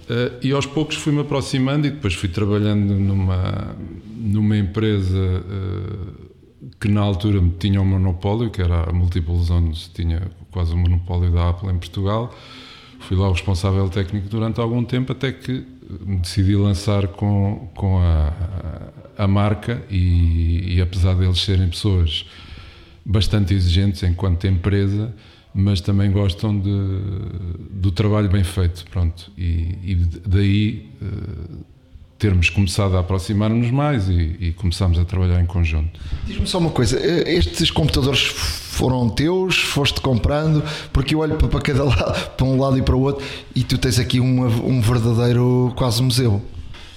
[SPEAKER 5] Uh, e aos poucos fui-me aproximando e depois fui trabalhando numa, numa empresa uh, que na altura tinha um monopólio, que era a Multiple Zones, tinha quase o um monopólio da Apple em Portugal. Fui lá o responsável técnico durante algum tempo até que me decidi lançar com, com a, a marca e, e apesar deles serem pessoas bastante exigentes enquanto empresa, mas também gostam de, do trabalho bem feito, pronto. E, e daí uh, termos começado a aproximar-nos mais e, e a trabalhar em conjunto.
[SPEAKER 2] Diz-me só uma coisa, eh, estes computadores foram teus, foste comprando, porque eu olho para cada <laughs> lado, para um lado e para o outro, e tu tens aqui uma, um verdadeiro quase museu.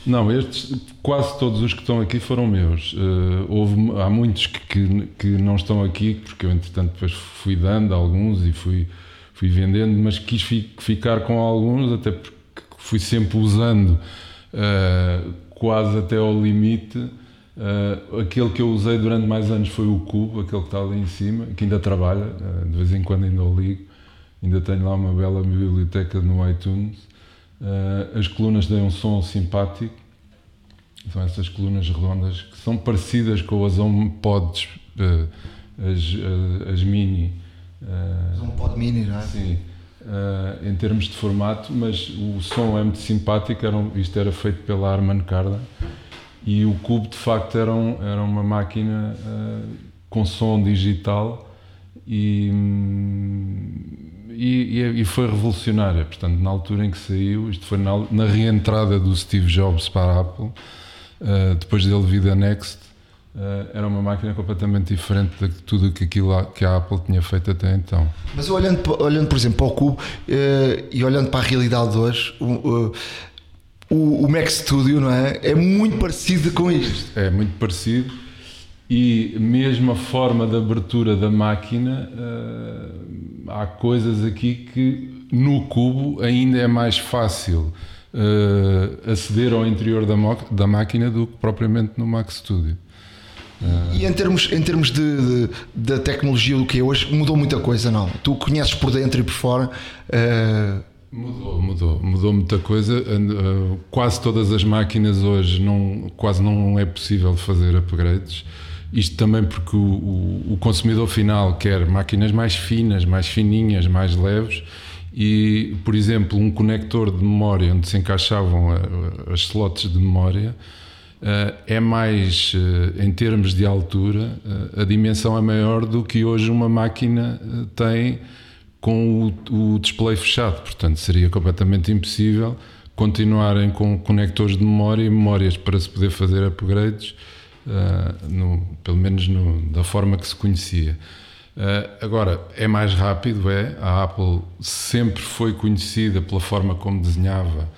[SPEAKER 5] Não, estes, quase todos os que estão aqui foram meus. Uh, houve, há muitos que, que, que, não estão aqui, porque eu, entretanto, depois fui dando alguns e fui, fui vendendo, mas quis fi, ficar com alguns, até porque fui sempre usando uh, quase até ao limite. Uh, aquele que eu usei durante mais anos foi o Cubo, aquele que está ali em cima, que ainda trabalha, de vez em quando ainda o ligo. Ainda tenho lá uma bela biblioteca no iTunes Uh, as colunas têm um som simpático, são essas colunas redondas que são parecidas com as HomePods, uh, as, uh, as Mini.
[SPEAKER 2] Uh, HomePod Mini, não é?
[SPEAKER 5] Sim. Uh, em termos de formato, mas o som é muito simpático. Era um, isto era feito pela Harman Kardon e o cubo de facto era, um, era uma máquina com som digital e, e, e, foi revolucionária. Portanto, na altura em que saiu, isto foi na, na reentrada do Steve Jobs para a Apple, uh, depois dele vir da Next, uh, era uma máquina completamente diferente de tudo que, aquilo, que a Apple tinha feito até então.
[SPEAKER 2] Mas olhando, olhando por exemplo, para o Cube uh, e olhando para a realidade de hoje, o, o, o Mac Studio não é? é muito parecido com isto.
[SPEAKER 5] É muito parecido e mesmo a forma de abertura da máquina, uh, há coisas aqui que no cubo ainda é mais fácil uh, aceder ao interior da, da máquina do que propriamente no Mac Studio.
[SPEAKER 2] Uh, e em termos, em termos de, da tecnologia do que é hoje, mudou muita coisa, não? Tu conheces por dentro e por fora.
[SPEAKER 5] Mudou, mudou, mudou muita coisa. Quase todas as máquinas hoje não, quase não é possível fazer upgrades. Isto também porque o, o, o, consumidor final quer máquinas mais finas, mais fininhas, mais leves e, por exemplo, um conector de memória onde se encaixavam as slots de memória uh, é mais, uh, em termos de altura, uh, a dimensão é maior do que hoje uma máquina tem com o, o display fechado. Portanto, seria completamente impossível continuarem com conectores de memória e memórias para se poder fazer upgrades uh, no, pelo menos no, da forma que se conhecia. Uh, agora, é mais rápido, é. A Apple sempre foi conhecida pela forma como desenhava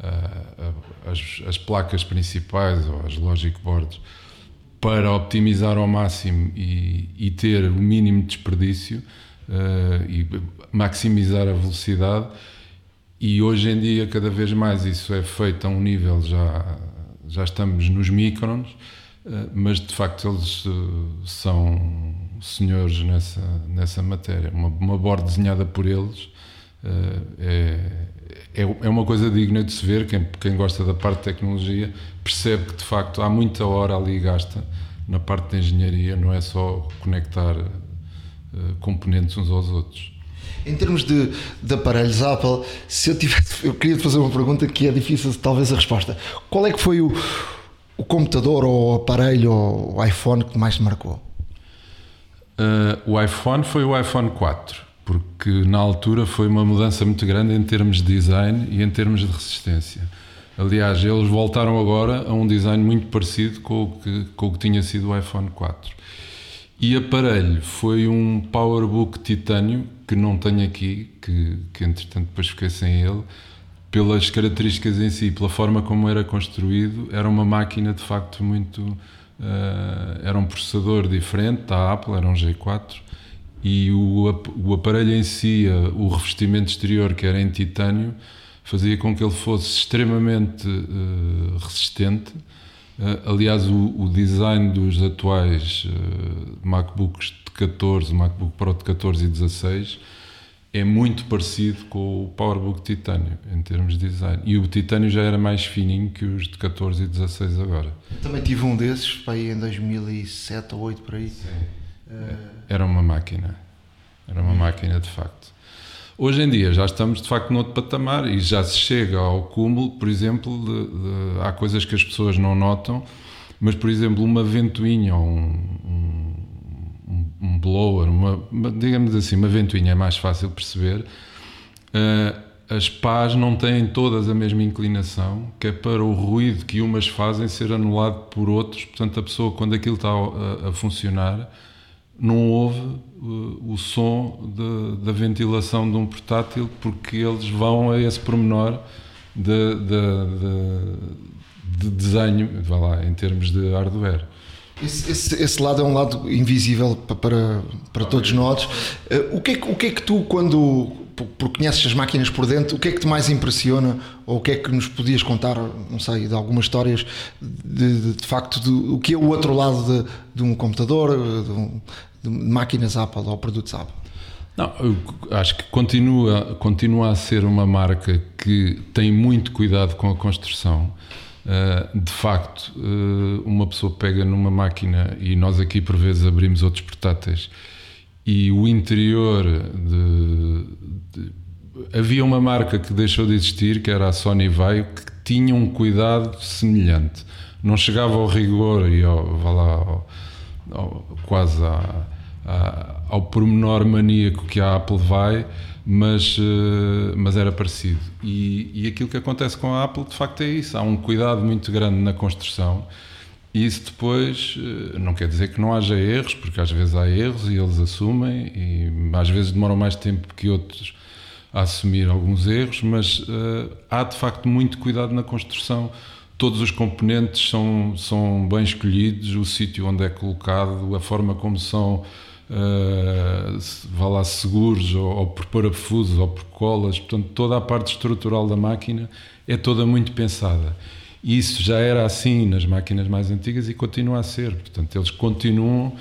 [SPEAKER 5] uh, as, as, placas principais ou as logic boards para optimizar ao máximo e, e ter o mínimo desperdício uh, e maximizar a velocidade. E hoje em dia, cada vez mais, isso é feito a um nível já, já estamos nos microns mas de facto eles eh, são senhores nessa, nessa matéria. Uma, uma board desenhada por eles eh, é, é, é uma coisa digna de se ver. Quem, quem gosta da parte de tecnologia percebe que de facto há muita hora ali gasta na parte de engenharia, não é só conectar componentes uns aos outros.
[SPEAKER 2] Em termos de, de, aparelhos Apple, se eu tivesse, eu queria te fazer uma pergunta que é difícil, talvez a resposta. Qual é que foi o, o computador ou o aparelho ou o iPhone que mais te marcou?
[SPEAKER 5] Uh, o iPhone foi o iPhone 4, porque na altura foi uma mudança muito grande em termos de design e em termos de resistência. Aliás, eles voltaram agora a um design muito parecido com o que, com o que tinha sido o iPhone 4. E aparelho foi um PowerBook titânio que não tenho aqui, que, que entretanto depois fiquei sem ele, pelas características em si, pela forma como era construído, era uma máquina de facto muito. Uh, era um processador diferente da Apple, era um G4, e o, o aparelho em si, uh, o revestimento exterior, que era em titânio, fazia com que ele fosse extremamente uh, resistente. aliás, o, o, design dos atuais MacBooks de 14, MacBook Pro de 14 e 16 é muito parecido com o PowerBook Titânio em termos de design. E o Titânio já era mais fininho que os de 14 e 16 agora.
[SPEAKER 2] Também tive um desses, para aí em 2007 ou 2008 por aí. Sim.
[SPEAKER 5] Uh... Era uma máquina. Era uma máquina de facto. Hoje em dia já estamos de facto noutro patamar e já se chega ao cúmulo, por exemplo, de, de, há coisas que as pessoas não notam, mas por exemplo, uma ventoinha ou um um blower, uma, digamos assim, uma ventoinha é mais fácil perceber. Uh, as pás não têm todas a mesma inclinação, que é para o ruído que umas fazem ser anulado por outros. Portanto, a pessoa, quando aquilo está a, a funcionar, não ouve uh, o som de, da ventilação de um portátil, porque eles vão a esse pormenor de, de, de, de desenho, vai lá, em termos de hardware.
[SPEAKER 2] Esse, esse, esse, lado é um lado invisível para, para todos nós. Uh, o, que é, o que é que tu, quando porque conheces as máquinas por dentro, o que é que te mais impressiona ou o que é que nos podias contar, não sei, de algumas histórias de, de, de facto do o que é o outro lado de, de um computador, de, de, máquinas Apple ou produtos Apple?
[SPEAKER 5] Não, acho que continua, continua a ser uma marca que tem muito cuidado com a construção. Uh, de facto, uh, uma pessoa pega numa máquina e nós aqui por vezes abrimos outros portáteis e o interior de, de, havia uma marca que deixou de existir que era a Sony Vaio que tinha um cuidado semelhante. Não chegava ao rigor e ao, lá, ao, ao, quase à, à, ao pormenor maníaco que a Apple vai, mas, uh, mas era parecido. E, e aquilo que acontece com a Apple, de facto, é isso. Há um cuidado muito grande na construção. E isso depois uh, não quer dizer que não haja erros, porque às vezes há erros e eles assumem, e às vezes demoram mais tempo que outros a assumir alguns erros, mas uh, há de facto muito cuidado na construção. Todos os componentes são, são bem escolhidos, o sítio onde é colocado, a forma como são, uh, vá lá, seguros, ou, ou por parafusos, ou por colas, portanto, toda a parte estrutural da máquina é toda muito pensada. Isso já era assim nas máquinas mais antigas e continua a ser. Portanto, eles continuam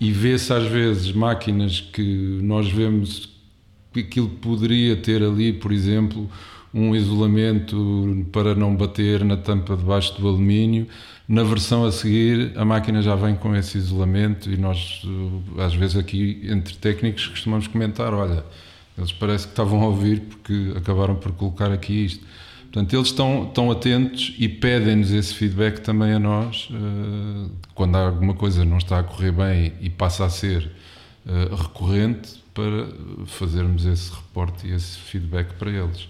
[SPEAKER 5] e vê-se às vezes máquinas que nós vemos aquilo poderia ter ali, por exemplo, um isolamento para não bater na tampa debaixo do alumínio. Na versão a seguir, a máquina já vem com esse isolamento e nós, eh, às vezes, aqui entre técnicos, costumamos comentar: olha, eles parece que estavam a ouvir porque acabaram por colocar aqui isto. Portanto, eles estão, estão atentos e pedem-nos esse feedback também a nós, eh, quando alguma coisa não está a correr bem e passa a ser eh, recorrente, para fazermos esse reporte e esse feedback para eles.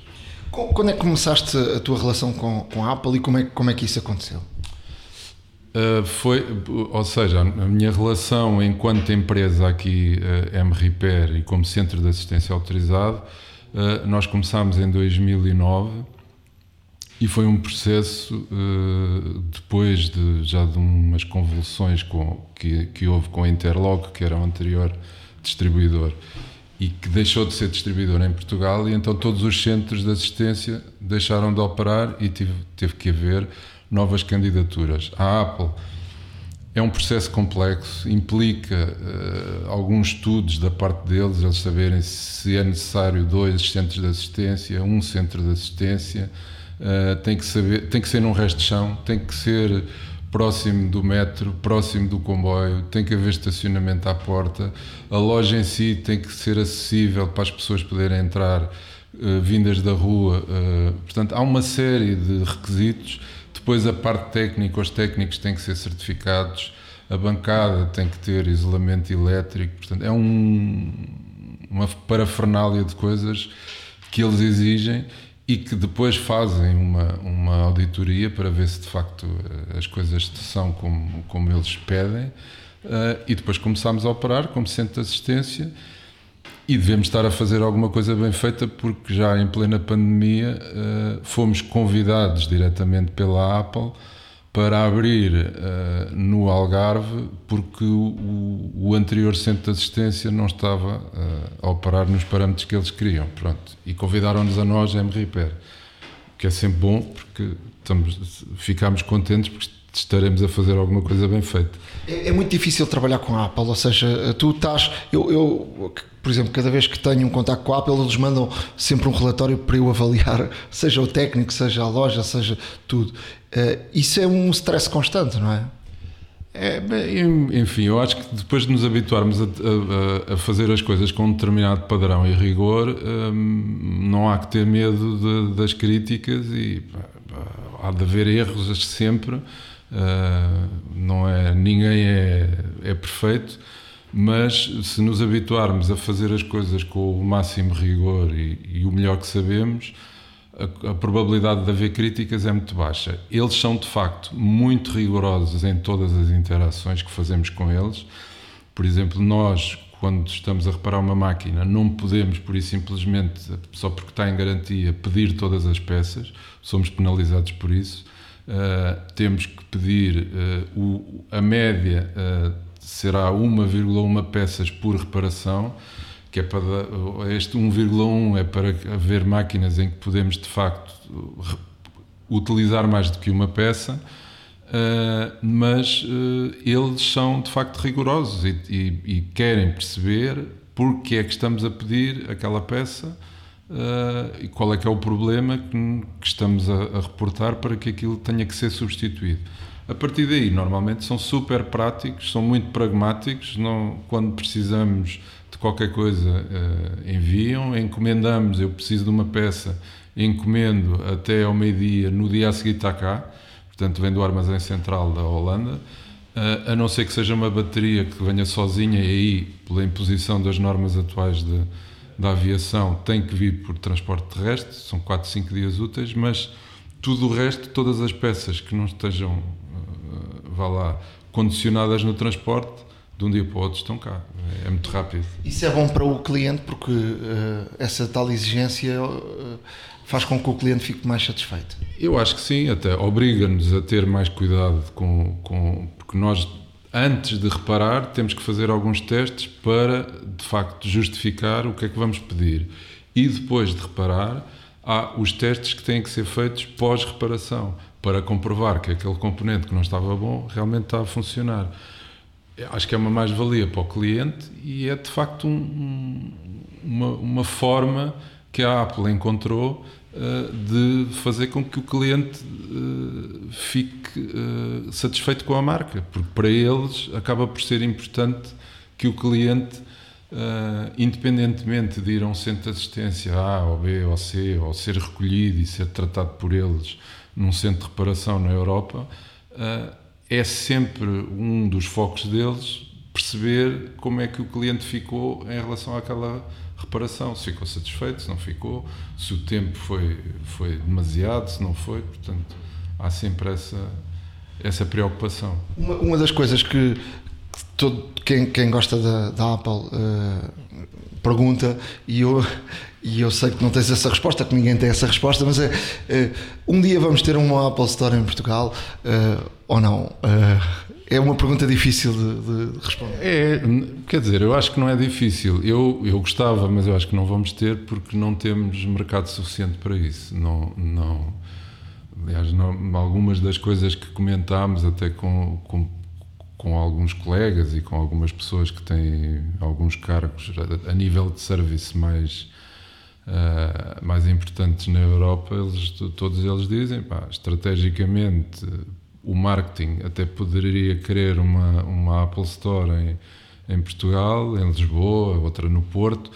[SPEAKER 2] Quando é que começaste a tua relação com, com a Apple e como é, como é que isso aconteceu?
[SPEAKER 5] Uh, foi, ou seja, a minha relação enquanto empresa aqui, uh, M Repair e como centro de assistência autorizado, uh, nós começámos em 2009 e foi um processo uh, depois de já de umas convulsões com, que, que houve com a Interlock, que era o anterior distribuidor e que deixou de ser distribuidor em Portugal e então todos os centros de assistência deixaram de operar e tive, teve que haver novas candidaturas. A Apple é um processo complexo, implica uh, alguns estudos da parte deles, eles saberem se é necessário dois centros de assistência, um centro de assistência, uh, tem, que saber, tem que ser num resto de chão, tem que ser próximo do metro, próximo do comboio, tem que haver estacionamento à porta, a loja em si tem que ser acessível para as pessoas poderem entrar uh, vindas da rua. Uh, portanto, há uma série de requisitos. Depois, a parte técnica, os técnicos têm que ser certificados, a bancada tem que ter isolamento elétrico. Portanto, é um, uma parafernália de coisas que eles exigem e que depois fazem uma, uma auditoria para ver se de facto eh, as coisas são como, como eles pedem. Uh, e depois começamos a operar como centro de assistência. E devemos estar a fazer alguma coisa bem feita porque já em plena pandemia uh, fomos convidados diretamente pela Apple para abrir uh, no Algarve porque o, o, anterior centro de assistência não estava uh, a operar nos parâmetros que eles queriam. Pronto. E convidaram-nos a nós, a MRIPER, que é sempre bom porque estamos, ficamos contentes porque estaremos a fazer alguma coisa bem feita.
[SPEAKER 2] É, é, muito difícil trabalhar com a Apple, ou seja, tu estás. Eu, eu, por exemplo, cada vez que tenho um contato com a Apple, eles mandam sempre um relatório para eu avaliar, <laughs> seja o técnico, seja a loja, seja tudo. Uh, isso é um stress constante, não é?
[SPEAKER 5] É, enfim, eu acho que depois de nos habituarmos a, a, a, fazer as coisas com um determinado padrão e rigor, hum, não há que ter medo de, das críticas e há de haver erros sempre. Uh, não é, ninguém é, é perfeito, mas se nos habituarmos a fazer as coisas com o máximo rigor e, e o melhor que sabemos, a, a, probabilidade de haver críticas é muito baixa. Eles são, de facto, muito rigorosos em todas as interações que fazemos com eles. Por exemplo, nós, quando estamos a reparar uma máquina, não podemos, por isso simplesmente, só porque está em garantia, pedir todas as peças, somos penalizados por isso. Uh, temos que pedir uh, o, a média uh, será 1,1 peças por reparação que é para este 1,1 é para haver máquinas em que podemos de facto utilizar mais do que uma peça, uh, mas uh, eles são de facto rigorosos e, e, e, querem perceber porque é que estamos a pedir aquela peça uh, e qual é que é o problema que, que estamos a, a, reportar para que aquilo tenha que ser substituído. A partir daí, normalmente são super práticos, são muito pragmáticos, não, quando precisamos de qualquer coisa uh, enviam, encomendamos, eu preciso de uma peça, encomendo até ao meio-dia, no dia a seguir está cá, portanto vem do armazém central da Holanda, uh, a não ser que seja uma bateria que venha sozinha e aí, pela imposição das normas atuais de, da aviação, tem que vir por transporte terrestre, são 4, 5 dias úteis, mas tudo o resto, todas as peças que não estejam, vá lá, condicionadas no transporte, de um dia para o outro estão cá. É muito rápido.
[SPEAKER 2] Isso é bom para o cliente porque uh, essa tal exigência uh, faz com que o cliente fique mais satisfeito.
[SPEAKER 5] Eu acho que sim, até obriga-nos a ter mais cuidado com, com porque nós antes de reparar temos que fazer alguns testes para de facto justificar o que é que vamos pedir e depois de reparar há os testes que têm que ser feitos pós reparação para comprovar que aquele componente que não estava bom realmente está a funcionar. Acho que é uma mais-valia para o cliente e é de facto um, um, uma, uma, forma que a Apple encontrou uh, de fazer com que o cliente uh, fique uh, satisfeito com a marca, porque para eles acaba por ser importante que o cliente, independentemente de ir a um centro de assistência A ou B ou C, ou ser recolhido e ser tratado por eles num centro de reparação na Europa, é sempre um dos focos deles perceber como é que o cliente ficou em relação àquela reparação, se ficou satisfeito, se não ficou, se o tempo foi, foi demasiado, se não foi, portanto há sempre essa, essa preocupação.
[SPEAKER 2] Uma, uma das coisas que todo, quem, quem gosta da, da Apple uh, pergunta, e eu, e eu sei que não tens essa resposta, que ninguém tem essa resposta, mas é uh, um dia vamos ter uma Apple Store em Portugal uh, ou não? é uma pergunta difícil de, de, responder.
[SPEAKER 5] É, quer dizer, eu acho que não é difícil. Eu, eu gostava, mas eu acho que não vamos ter porque não temos mercado suficiente para isso. Não, não, aliás, não, algumas das coisas que comentámos, até com, com, com alguns colegas e com algumas pessoas que têm alguns cargos a, nível de serviço mais. Uh, mais importantes na Europa, eles, todos eles dizem, pá, estrategicamente o marketing até poderia querer uma, uma Apple Store em, em Portugal, em Lisboa, outra no Porto,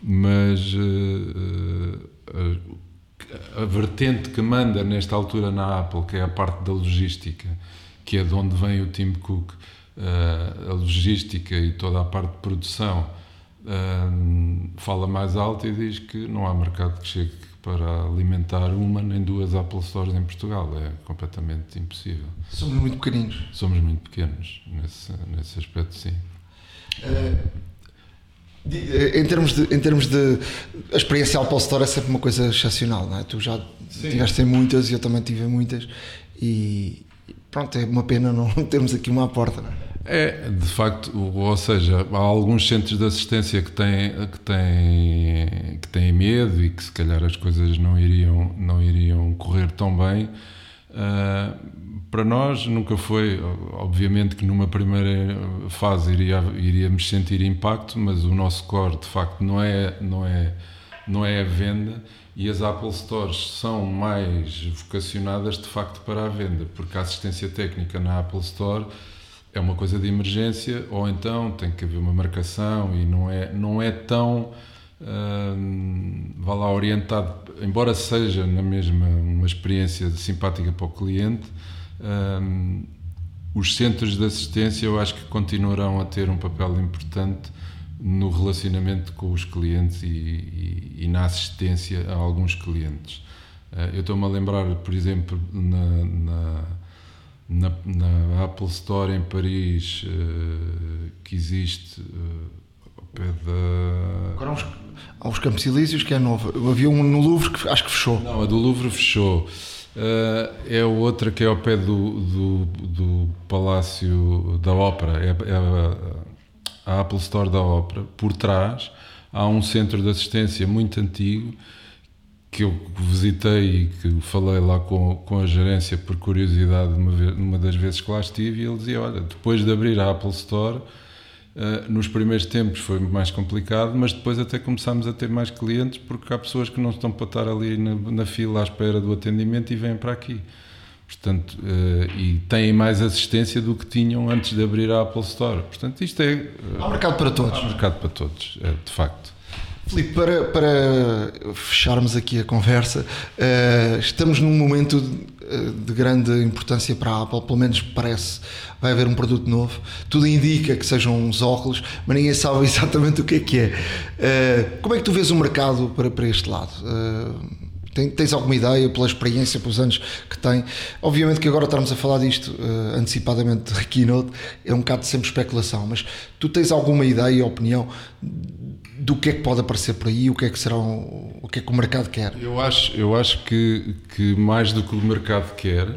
[SPEAKER 5] mas uh, a, a, vertente que manda nesta altura na Apple, que é a parte da logística, que é de onde vem o Tim Cook, uh, a logística e toda a parte de produção, uh, fala mais alto e diz que não há mercado que chegue para alimentar uma nem duas Apple Stores em Portugal. É completamente impossível.
[SPEAKER 2] Somos muito pequeninos.
[SPEAKER 5] Somos muito pequenos nesse, nesse aspecto, sim.
[SPEAKER 2] Uh, em termos, de, em termos de. A experiência Apple Store é sempre uma coisa excepcional, não é? Tu já sim. tiveste muitas e eu também tive muitas. E pronto, é uma pena não <laughs> termos aqui uma porta, é?
[SPEAKER 5] É, de facto, ou seja, há alguns centros de assistência que têm, que têm, que têm medo e que se calhar as coisas não iriam, não iriam correr tão bem. Uh, para nós nunca foi, obviamente que numa primeira fase iria, iríamos sentir impacto, mas o nosso core de facto não é, não é, não é a venda e as Apple Stores são mais vocacionadas de facto para a venda, porque a assistência técnica na Apple Store é uma coisa de emergência ou então tem que haver uma marcação e não é, não é tão hum, vá lá orientado, embora seja na mesma uma experiência simpática para o cliente, hum, os centros de assistência eu acho que continuarão a ter um papel importante no relacionamento com os clientes e, e, e na assistência a alguns clientes. Uh, eu estou-me a lembrar, por exemplo, na, na na, na, Apple Store em Paris uh, que existe uh, ao pé da.
[SPEAKER 2] Agora há uns, há uns Campos Elíseos que é novo. Havia um no Louvre que acho que fechou.
[SPEAKER 5] Não, a do Louvre fechou. Uh, é outra que é ao pé do, do, do Palácio da Ópera, é, é a, Apple Store da Ópera. Por trás há um centro de assistência muito antigo que eu visitei e que falei lá com, com a gerência por curiosidade uma, vez, das vezes que lá estive, e ele dizia: Olha, depois de abrir a Apple Store, uh, nos primeiros tempos foi mais complicado, mas depois até começámos a ter mais clientes porque há pessoas que não estão para estar ali na, na fila à espera do atendimento e vêm para aqui. Portanto, uh, e têm mais assistência do que tinham antes de abrir a Apple Store. Portanto, isto é. Uh,
[SPEAKER 2] há mercado para todos.
[SPEAKER 5] Há mercado para todos, é, de facto.
[SPEAKER 2] Filipe, para, para fecharmos aqui a conversa, uh, estamos num momento eh, de grande importância para a Apple, pelo menos parece. Vai haver um produto novo. Tudo indica que sejam uns óculos, mas ninguém sabe <laughs> exatamente o que é que é. Como é que tu vês o mercado para, para este lado? Uh, Tens alguma ideia pela experiência, pelos anos que tem? Obviamente que agora estamos a falar disto uh, antecipadamente de Keynote, é um bocado sempre especulação, mas tu tens alguma ideia, opinião do que é que pode aparecer por aí, o que é que será, um, o que é que o mercado quer?
[SPEAKER 5] Eu acho, eu acho que, que mais do que o mercado quer,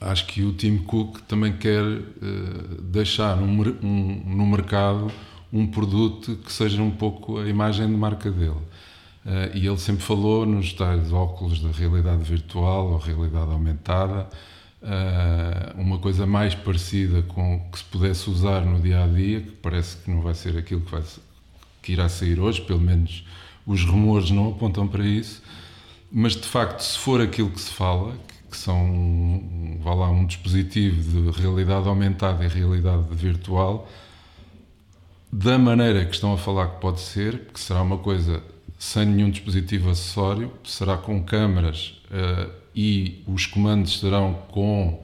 [SPEAKER 5] acho que o Tim Cook também quer uh, deixar um, um, no mercado um produto que seja um pouco a imagem de marca dele. Uh, e ele sempre falou nos tais óculos da realidade virtual ou realidade aumentada, uh, uma coisa mais parecida com que se pudesse usar no dia a dia, que parece que não vai ser aquilo que, vai, que irá sair hoje, pelo menos os rumores não apontam para isso, mas de facto, se for aquilo que se fala, que são um, vá lá, um dispositivo de realidade aumentada e realidade virtual, da maneira que estão a falar que pode ser, que será uma coisa sem nenhum dispositivo acessório, será com câmaras uh, e os comandos serão com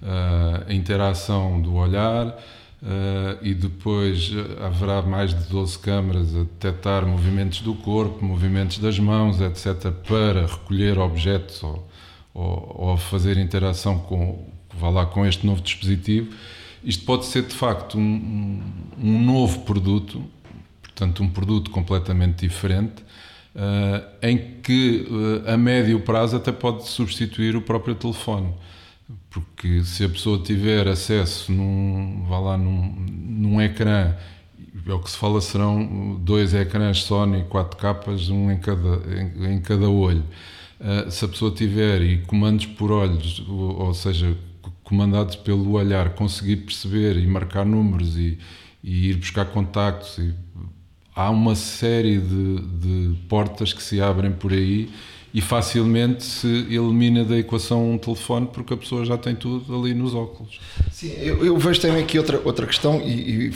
[SPEAKER 5] uh, a interação do olhar uh, e depois haverá mais de 12 câmaras a detectar movimentos do corpo, movimentos das mãos, etc., para recolher objetos ou, ou, ou fazer interação com, vá lá, com este novo dispositivo. Isto pode ser de facto um, um, novo produto, portanto, um produto completamente diferente em que uh, a médio prazo até pode substituir o próprio telefone. Porque se a pessoa tiver acesso num, vá lá, num, num ecrã, é o que se fala serão dois ecrãs Sony, quatro capas, um em cada, em, em cada olho. Uh, se a pessoa tiver e comandos por olhos, ou, ou, seja, comandados pelo olhar, conseguir perceber e marcar números e, e ir buscar contactos e há uma série de, de, portas que se abrem por aí e facilmente se elimina da equação um telefone porque a pessoa já tem tudo ali nos óculos.
[SPEAKER 2] Sim, eu, eu vejo também aqui outra, outra questão e, e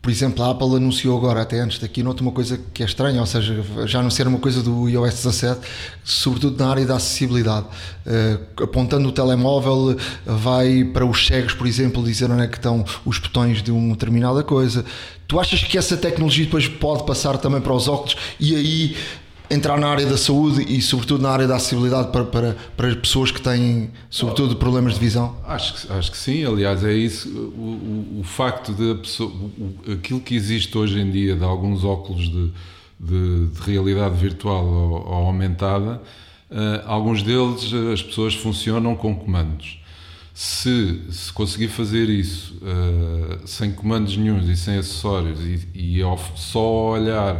[SPEAKER 2] por exemplo, a Apple anunciou agora, até antes daqui, nota uma coisa que é estranha, ou seja, já anunciaram uma coisa do iOS 17, sobretudo na área da acessibilidade. Uh, apontando o telemóvel, vai para os cegos, por exemplo, dizer onde é que estão os botões de uma determinada coisa. Tu achas que essa tecnologia depois pode passar também para os óculos e aí entrar na área da saúde e sobretudo na área da acessibilidade para, para, para as pessoas que têm sobretudo problemas de visão?
[SPEAKER 5] Acho acho que sim, aliás é isso, o, o, o facto de pessoa, o, aquilo que existe hoje em dia de alguns óculos de, de, de realidade virtual ou, ou aumentada, uh, alguns deles as pessoas funcionam com comandos. Se, se conseguir fazer isso uh, sem comandos nenhums e sem acessórios e, e só olhar,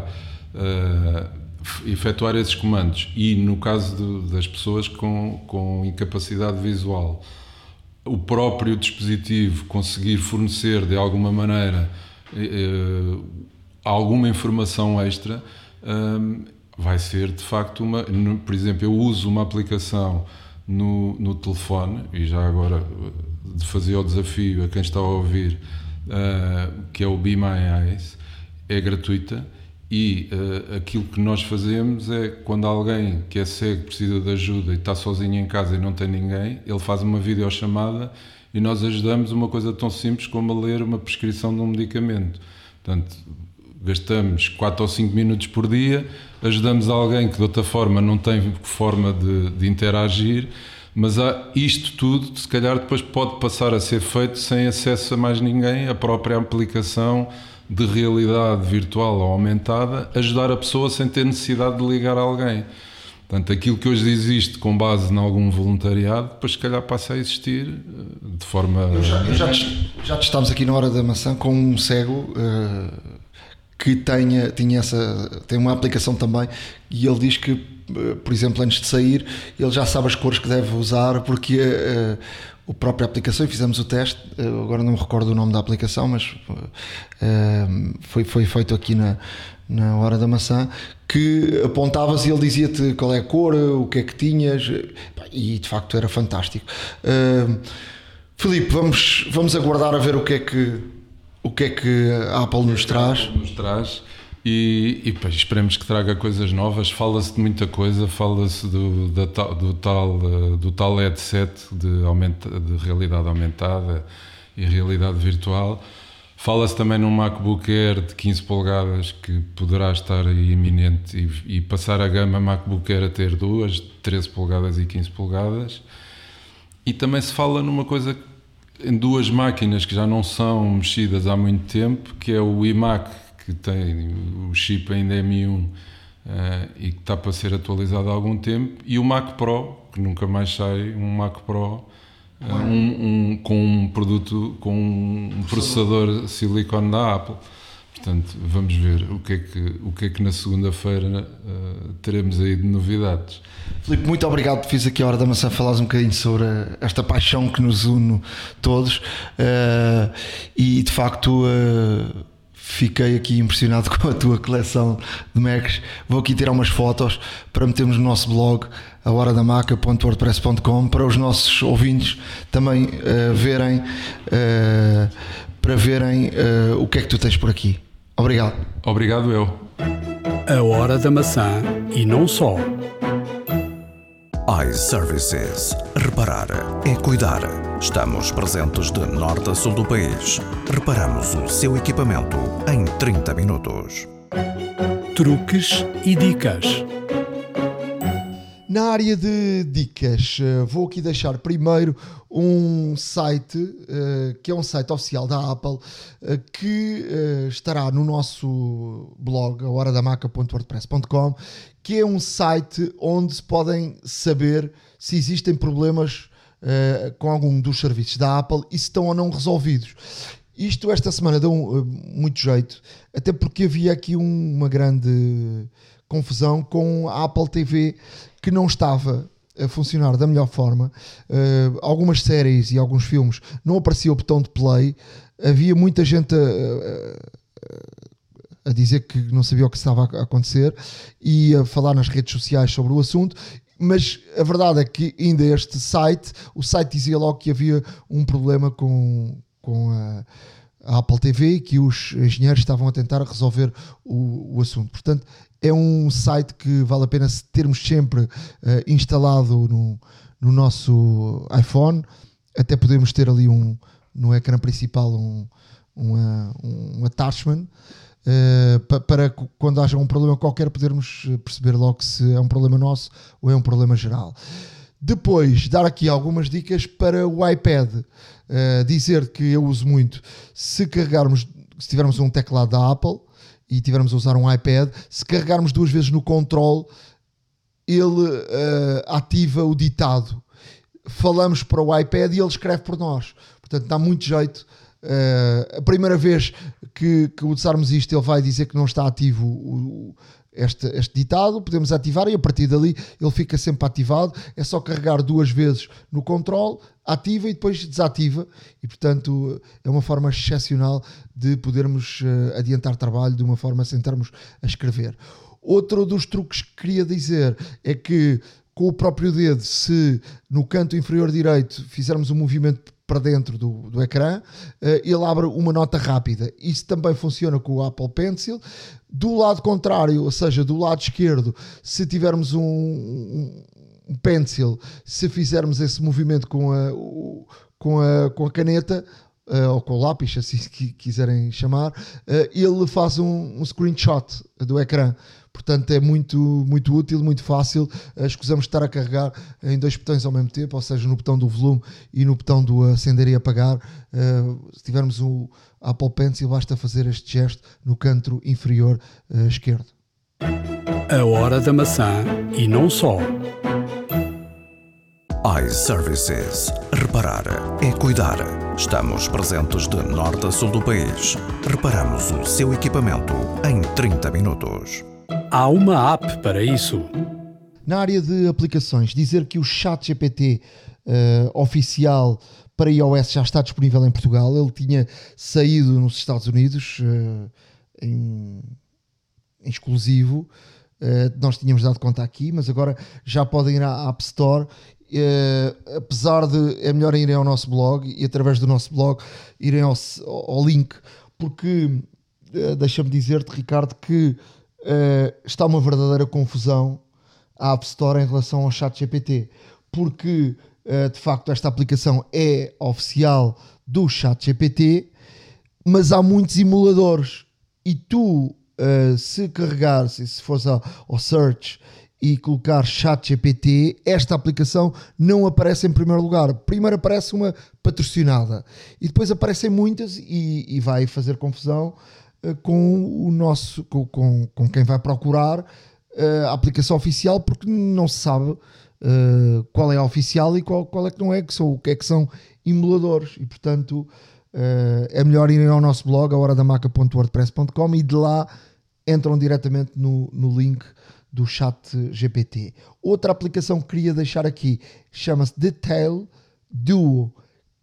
[SPEAKER 5] uh, efetuar esses comandos e no caso de, das pessoas com, com incapacidade visual, o próprio dispositivo conseguir fornecer de alguma maneira uh, alguma informação extra, vai ser de facto uma. Por exemplo, eu uso uma aplicação no, no telefone, e já agora de fazer o desafio a quem está a ouvir, uh, que é o Be My Eyes, é gratuita e uh, aquilo que nós fazemos é quando alguém que é cego precisa de ajuda e está sozinho em casa e não tem ninguém, ele faz uma videochamada e nós ajudamos uma coisa tão simples como a ler uma prescrição de um medicamento. Portanto, gastamos 4 ou 5 minutos por dia, ajudamos alguém que de outra forma não tem forma de, de interagir, mas há isto tudo, se calhar depois pode passar a ser feito sem acesso a mais ninguém, a própria aplicação de realidade virtual ou aumentada, ajudar a pessoa sem ter necessidade de ligar a alguém. Portanto, aquilo que hoje existe com base em algum voluntariado, depois se calhar passa a existir eh, de forma.
[SPEAKER 2] Já, já, já estamos aqui na hora da maçã com um cego. Uh que tenha, tinha essa, tem uma aplicação também e ele diz que, eh, por exemplo, antes de sair, ele já sabe as cores que deve usar porque uh, a própria aplicação, e fizemos o teste, uh, agora não me recordo o nome da aplicação, mas uh, foi, foi feito aqui na, na Hora da Maçã, que apontavas e ele dizia-te qual é a cor, o que é que tinhas, e de facto era fantástico. Filipe, vamos, vamos aguardar a ver o que é que o que é que a Apple nos traz?
[SPEAKER 5] Nos traz. E, e esperemos que traga coisas novas. Fala-se de muita coisa, fala-se do, da, do, tal, eh, do tal headset de, aumenta, de realidade aumentada e realidade virtual. Fala-se também num MacBook Air de 15 polegadas que poderá estar iminente e, e, passar a gama MacBook Air a ter duas, 13 polegadas e 15 polegadas. E também se fala numa coisa em duas máquinas que já não são mexidas há muito tempo, que é o iMac que tem o chip ainda M1 uh, e que está para ser atualizado há algum tempo, e o Mac Pro, que nunca mais sai, um Mac Pro uh, um, um, com um produto, com um processador silicone da Apple. Portanto, vamos ver o que é que, o que, é que na segunda-feira uh, teremos aí de novidades.
[SPEAKER 2] Filipe, muito obrigado por fiz aqui a Hora da Maçã falares um bocadinho sobre esta paixão que nos une todos uh, e de facto uh, fiquei aqui impressionado <laughs> com a tua coleção de Macs. Vou aqui tirar umas fotos para metermos no nosso blog, a horadamaca.wordpress.com, para os nossos ouvintes também uh, verem, uh, para verem uh, o que é que tu tens por aqui. Obrigado.
[SPEAKER 5] Obrigado eu.
[SPEAKER 1] A Hora da Maçã e não só
[SPEAKER 3] iServices. Reparar é cuidar. Estamos presentes de norte a sul do país. Reparamos o seu equipamento em 30 minutos.
[SPEAKER 1] Truques e dicas.
[SPEAKER 2] Na área de dicas, eh, vou aqui deixar primeiro um site uh, que é um site oficial da Apple uh, que estará no nosso blog, a horadamaca.wordpress.com, que é um site onde podem saber se existem problemas com algum dos serviços da Apple e se estão ou não resolvidos. Isto esta semana deu muito jeito, até porque havia aqui um, uma grande confusão com a Apple TV que não estava a funcionar da melhor forma. Uh, algumas séries e alguns filmes não aparecia o botão de play. Havia muita gente a, a, dizer que não sabia o que estava a acontecer e a falar nas redes sociais sobre o assunto. Mas a verdade é que ainda este site, o site dizia logo que havia um problema com, com a, a Apple TV que os engenheiros estavam a tentar resolver o, o assunto. Portanto, é um site que vale a pena termos sempre uh, instalado no, no nosso iPhone. Até podemos ter ali um, no ecrã principal um, uma, um attachment pa, para quando haja um problema qualquer podermos perceber logo se é um problema nosso ou é um problema geral. Depois, dar aqui algumas dicas para o iPad. Uh, dizer que eu uso muito se carregarmos, se tivermos um teclado da Apple, e tivermos a usar um iPad, se carregarmos duas vezes no control, ele uh, ativa o ditado. Falamos para o iPad e ele escreve por nós. Portanto, dá muito jeito. Uh, a primeira vez que, que usarmos isto, ele vai dizer que não está ativo o, este, este ditado, podemos ativar e a partir dali ele fica sempre ativado. É só carregar duas vezes no control, ativa e depois desativa, e portanto é uma forma excepcional de podermos uh, adiantar trabalho de uma forma sem estarmos a escrever. Outro dos truques que queria dizer é que com o próprio dedo, se no canto inferior direito fizermos um movimento para dentro do, do ecrã, uh, ele abre uma nota rápida. Isso também funciona com o Apple Pencil. Do lado contrário, ou seja, do lado esquerdo, se tivermos um, um, pencil, se fizermos esse movimento com a, com a, com a caneta, uh, ou com o lápis, assim <laughs> quiserem chamar, uh, ele faz um, um screenshot do ecrã. Portanto, é muito, muito útil, muito fácil. Uh, escusamos estar a carregar em dois botões ao mesmo tempo, ou seja, no botão do volume e no botão do acender e apagar. Uh, se tivermos o Apple Pencil, basta fazer este gesto no canto inferior uh, esquerdo.
[SPEAKER 1] A hora da maçã e não só
[SPEAKER 3] iServices. Reparar é cuidar. Estamos presentes de norte a sul do país. Reparamos o seu equipamento em 30 minutos.
[SPEAKER 1] Há uma app para isso.
[SPEAKER 2] Na área de aplicações, dizer que o Chat GPT uh, eh, oficial para iOS já está disponível em Portugal. Ele tinha saído nos Estados Unidos uh, em, em, exclusivo. Uh, nós tínhamos dado conta aqui, mas agora já podem ir à App Store Uh, apesar de é melhor irem ao nosso blog e através do nosso blog irem ao, ao link, porque uh, deixa-me dizer-te, Ricardo, que uh, está uma verdadeira confusão a App Store em relação ao chat GPT, porque uh, de facto esta aplicação é oficial do chat GPT, mas há muitos emuladores e tu, se carregares, se fores ao, search e colocar chat GPT, esta aplicação não aparece em primeiro lugar. Primeiro aparece uma patrocinada e depois aparecem muitas e, e vai fazer confusão uh, com o nosso com, com, com quem vai procurar uh, a aplicação oficial porque não se sabe uh, qual é a oficial e qual, qual é que não é, que são, o que é que são emuladores e portanto é melhor irem ao nosso blog, a horadamaca.wordpress.com e de lá entram diretamente no, no link do chat GPT. Outra aplicação que queria deixar aqui chama-se Detail Duo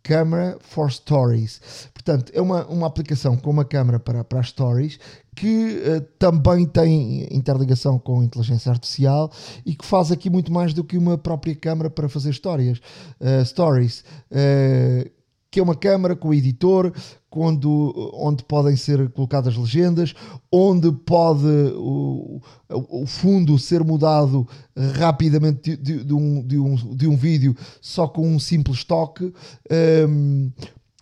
[SPEAKER 2] Camera for Stories. Portanto, é uma, uma aplicação com uma câmera para, para as stories que uh, também tem interligação com inteligência artificial e que faz aqui muito mais do que uma própria câmera para fazer histórias, uh, stories. Uh, que é uma câmara com o editor, quando, onde podem ser colocadas legendas, onde pode o, o fundo ser mudado rapidamente de, de, um, de, um, de um vídeo só com um simples toque. Um,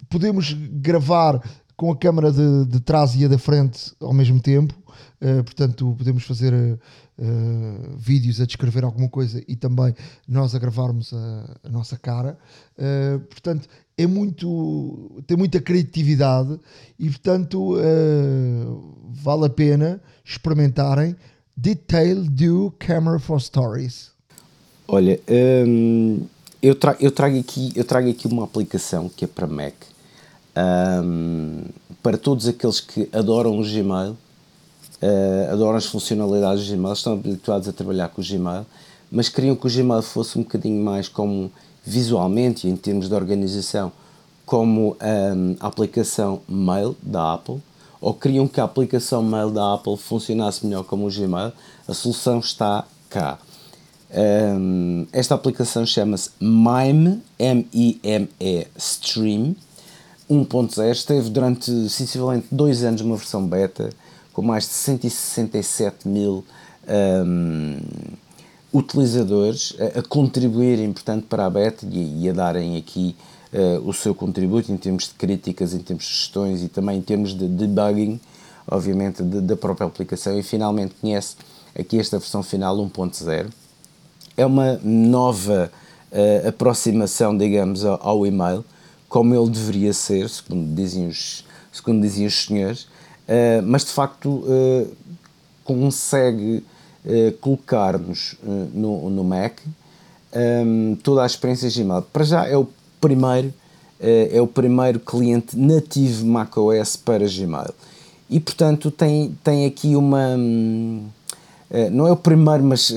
[SPEAKER 2] podemos gravar com a câmera de, de trás e a da frente ao mesmo tempo. Uh, portanto, podemos fazer uh, vídeos a descrever alguma coisa e também nós a gravarmos a, a nossa cara. Uh, portanto, é muito tem muita criatividade e portanto uh, vale a pena experimentarem Detail Do Camera for Stories.
[SPEAKER 4] Olha, hum, eu, tra eu, trago aqui, eu trago aqui uma aplicação que é para Mac hum, para todos aqueles que adoram o Gmail, uh, adoram as funcionalidades do Gmail, estão habituados a trabalhar com o Gmail, mas queriam que o Gmail fosse um bocadinho mais como visualmente e em termos de organização como um, a aplicação Mail da Apple ou queriam que a aplicação Mail da Apple funcionasse melhor como o Gmail, a solução está cá. Um, esta aplicação chama-se Mime, M-I-M-E Stream 1.0. Esteve durante sensivelmente dois anos uma versão beta com mais de 167 mil um, utilizadores a, a, contribuírem, portanto, para a beta e, e a darem aqui uh, o seu contributo em termos de críticas, em termos de sugestões e também em termos de debugging, obviamente, de, da própria aplicação. E finalmente conhece aqui esta versão final 1.0. É uma nova uh, aproximação, digamos, ao, ao, e-mail, como ele deveria ser, segundo diziam os, segundo diziam os senhores, uh, mas de facto consegue uh, colocar-nos uh, no, no Mac um, toda a experiência Gmail. Para já é o primeiro, uh, é o primeiro cliente nativo macOS para Gmail. E portanto tem, tem aqui uma. Um, não é o primeiro, mas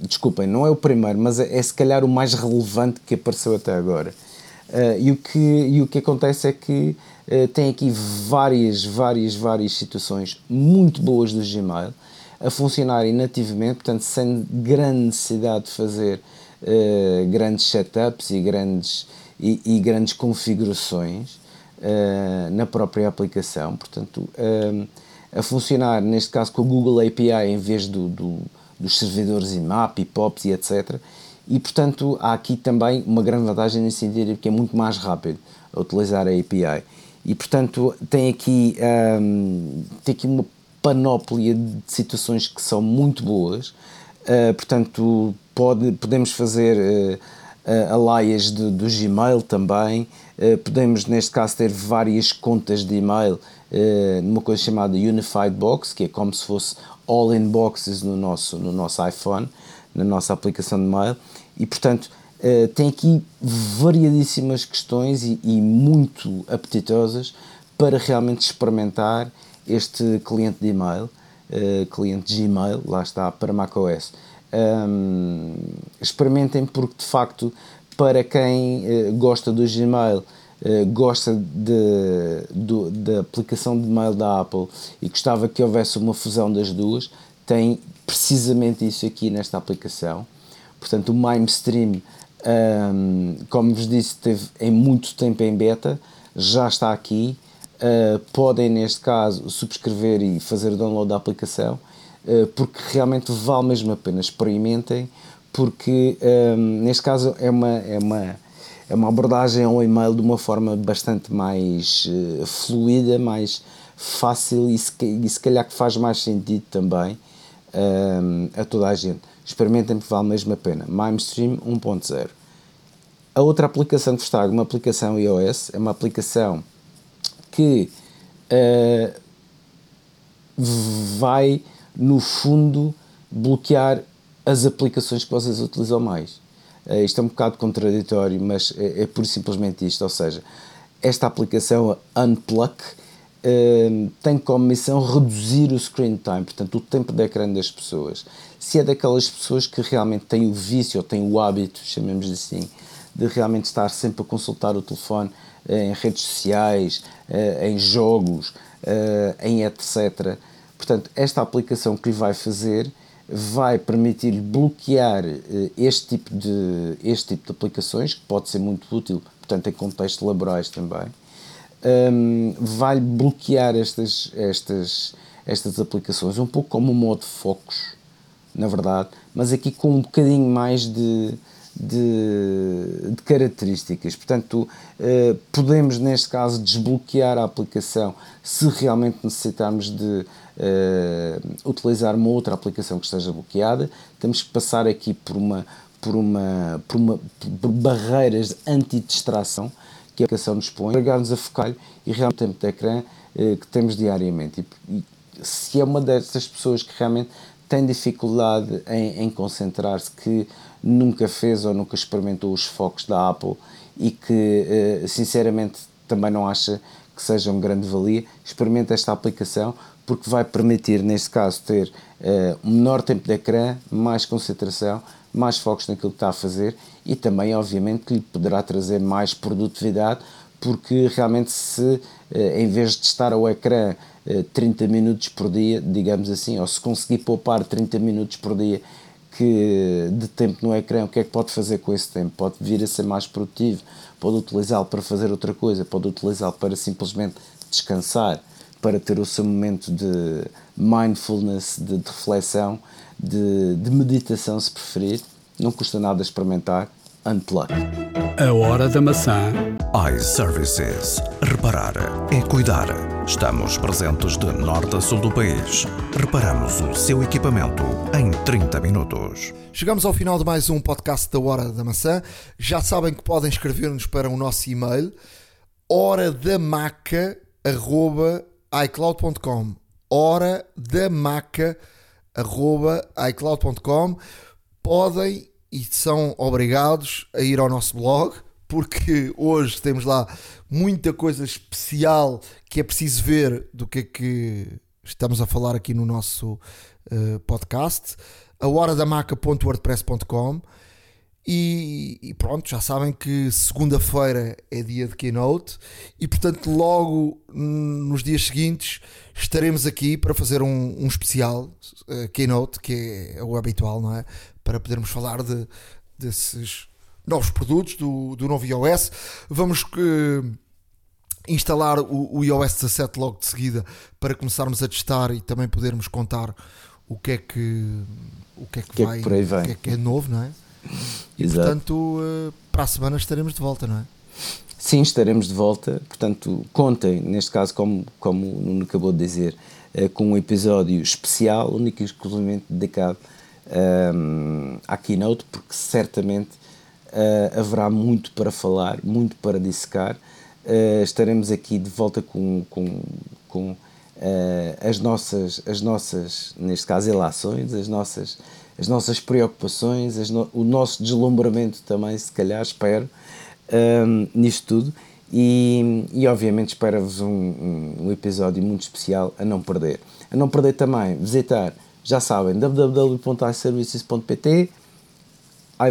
[SPEAKER 4] desculpem, não é o primeiro, mas é, é, se calhar o mais relevante que apareceu até agora. e, o que, e o que acontece é que tem aqui várias, várias, várias situações muito boas do Gmail a funcionarem nativamente, portanto, sem grande necessidade de fazer uh, grandes setups e grandes, e, e grandes configurações uh, na própria aplicação. Portanto, uh, a funcionar, neste caso, com o Google API em vez do, do, dos servidores IMAP, POPs e etc. E, portanto, há aqui também uma grande vantagem nesse sentido, porque é muito mais rápido a utilizar a API. E, portanto, tem aqui, um, tem aqui uma panóplia de situações que são muito boas. Uh, portanto, pode, podemos fazer uh, uh, alaias de, do Gmail também. Uh, podemos, neste caso, ter várias contas de e-mail numa coisa chamada Unified Box, que é como se fosse all in boxes no nosso, no nosso iPhone, na nossa aplicação de mail. E, portanto, tem aqui variadíssimas questões e, e muito apetitosas para realmente experimentar este cliente de e-mail, uh, cliente Gmail, lá está, para macOS. Um, experimentem porque de facto para quem uh, gosta do Gmail uh, gosta de, do, da aplicação de mail da Apple e gostava que houvesse uma fusão das duas tem precisamente isso aqui nesta aplicação portanto o MimeStream um, como vos disse teve em muito tempo em beta já está aqui uh, podem, neste caso, subscrever e fazer o download da aplicação, uh, porque realmente vale mesmo a pena. Experimentem, porque um, neste caso é uma, é, uma, é uma abordagem ao e-mail de uma forma bastante mais uh, fluida, mais fácil e se, e se calhar que faz mais sentido também um, a toda a gente. Experimentem porque vale mesmo a pena. MimeStream 1.0. A outra aplicação que está, uma aplicação iOS, é uma aplicação que uh, vai, no fundo, bloquear as aplicações que vocês utilizam mais. Uh, isto é um bocado contraditório, mas é, é pura e simplesmente isto. Ou seja, esta aplicação, Unplug, uh, tem como missão reduzir o screen time, portanto, o tempo de ecrã das pessoas. Se é daquelas pessoas que realmente têm o vício ou têm o hábito, chamemos assim, de realmente estar sempre a consultar o telefone em redes sociais, em jogos, em etc. Portanto, esta aplicação que lhe vai fazer vai permitir bloquear este tipo, de, este tipo de aplicações, que pode ser muito útil, portanto, em contextos laborais também um, vai bloquear estas, estas, estas aplicações, um pouco como o modo focos, na verdade, mas aqui com um bocadinho mais de, de, de características. Portanto, uh, podemos, neste caso, desbloquear a aplicação se realmente necessitarmos de uh, utilizar uma outra aplicação que esteja bloqueada. Temos que passar aqui por uma por uma por, uma, por barreiras de anti-distração que a aplicação nos põe, pegar-nos a focar e realmente o tempo de ecrã eh, que temos diariamente. E, e, se é uma dessas pessoas que realmente tem dificuldade em, em concentrar-se, que nunca fez ou nunca experimentou os focos da Apple e que eh, sinceramente também não acha que seja um grande valia, experimente esta aplicação porque vai permitir, neste caso, ter uh, um menor tempo de ecrã, mais concentração, mais focos naquilo que está a fazer e também, obviamente, que lhe poderá trazer mais produtividade, porque realmente, se em vez de estar ao ecrã 30 eh, minutos por dia, digamos assim, ou se conseguir poupar 30 minutos por dia que de tempo no ecrã, o que é que pode fazer com esse tempo? Pode vir a ser mais produtivo, pode utilizá-lo para fazer outra coisa, pode utilizá-lo para simplesmente descansar, para ter o seu momento de mindfulness, de, de reflexão de, de meditação, se preferir. Não custa nada experimentar. Unplug.
[SPEAKER 1] A hora da maçã.
[SPEAKER 3] iServices. Reparar é cuidar. Estamos presentes de norte a sul do país. Reparamos o seu equipamento em 30 minutos.
[SPEAKER 2] Chegamos ao final de mais um podcast da Hora da Maçã. Já sabem que podem escrever-nos para o nosso e-mail horadamaca.icloud.com horadamaca.icloud.com arroba iCloud.com. Podem e são obrigados a ir ao nosso blog, porque hoje temos lá muita coisa especial que é preciso ver do que é que estamos a falar aqui no nosso uh, podcast. A horadamaca.wordpress.com e, e, pronto, já sabem que segunda-feira é dia de keynote e portanto logo nos dias seguintes estaremos aqui para fazer um, um especial uh, keynote, que é, é, o habitual, não é? Para podermos falar de, desses novos produtos, do, do novo iOS. Vamos uh, instalar o, o iOS 17 logo de seguida para começarmos a testar e também podermos contar o que é que o que é que, que vai, é que o que é que é novo, não é? E Exato. portanto, eh, para a semana estaremos de volta, não é?
[SPEAKER 4] Sim, estaremos de volta. Portanto, contem, neste caso, como, como o Nuno acabou de dizer, eh, com um episódio especial, único e exclusivamente dedicado um, ehm, à Keynote, porque certamente uh, haverá muito para falar, muito para dissecar. Uh, estaremos aqui de volta com, com, com uh, as, nossas, as nossas, neste caso, relações, as nossas as nossas preocupações, no, o nosso deslumbramento também, se calhar, espero, um, nisto tudo. E, e obviamente espero-vos um, um, um, episódio muito especial a não perder. A não perder também, visitar, já sabem, www.iservices.pt, eh,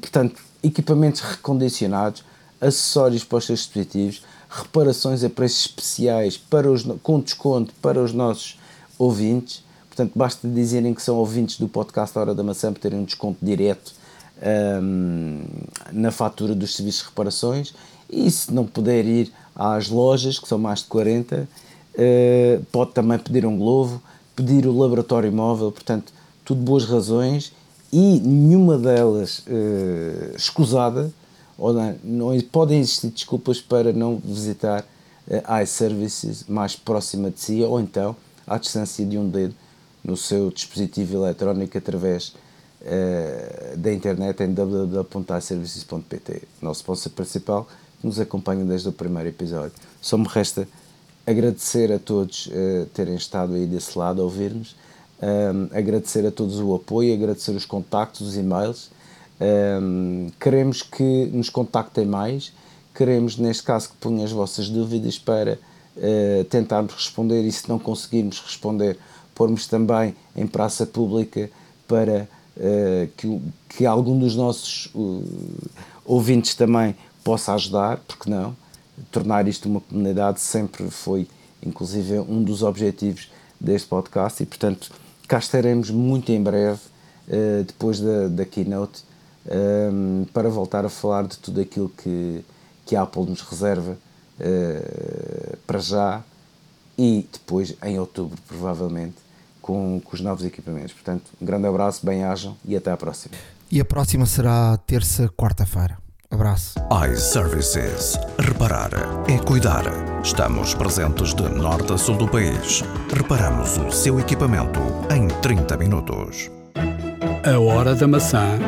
[SPEAKER 4] portanto, equipamentos recondicionados, acessórios para os seus dispositivos, reparações a preços especiais para os, com desconto para os nossos ouvintes. Portanto, basta dizerem que são ouvintes do podcast Hora da Maçã para terem um desconto direto um, na fatura dos serviços de reparações. E se não puder ir às lojas, que são mais de 40, uh, pode também pedir um Glovo, pedir o laboratório móvel, portanto, tudo boas razões. E nenhuma delas uh, escusada, ou não, podem existir desculpas para não visitar uh, iServices mais próxima de si, ou então à distância de um dedo no seu dispositivo eletrónico através uh, da internet em www.iservices.pt. Nosso sponsor principal que nos acompanha desde o primeiro episódio. Só me resta agradecer a todos uh, terem estado aí desse lado a ouvir-nos, agradecer a todos o apoio, agradecer os contactos, os e-mails. Um, queremos que nos contactem mais, queremos, neste caso, que ponham as vossas dúvidas para uh, tentarmos responder e, se não conseguirmos responder, pormos também em praça pública para uh, que, que algum dos nossos uh, ouvintes também possa ajudar, porque não? Tornar isto uma comunidade sempre foi, inclusive, um dos objetivos deste podcast e, portanto, cá estaremos muito em breve, uh, depois da, da keynote, um, para voltar a falar de tudo aquilo que, que a Apple nos reserva uh, para já e depois em outubro, provavelmente, com, com os novos equipamentos. Portanto, um grande abraço, bem-ajam e até à próxima.
[SPEAKER 2] E a próxima será terça, quarta-feira. Abraço.
[SPEAKER 3] iServices. Reparar é cuidar. Estamos presentes de norte a sul do país. Reparamos o seu equipamento em 30 minutos.
[SPEAKER 1] A hora da maçã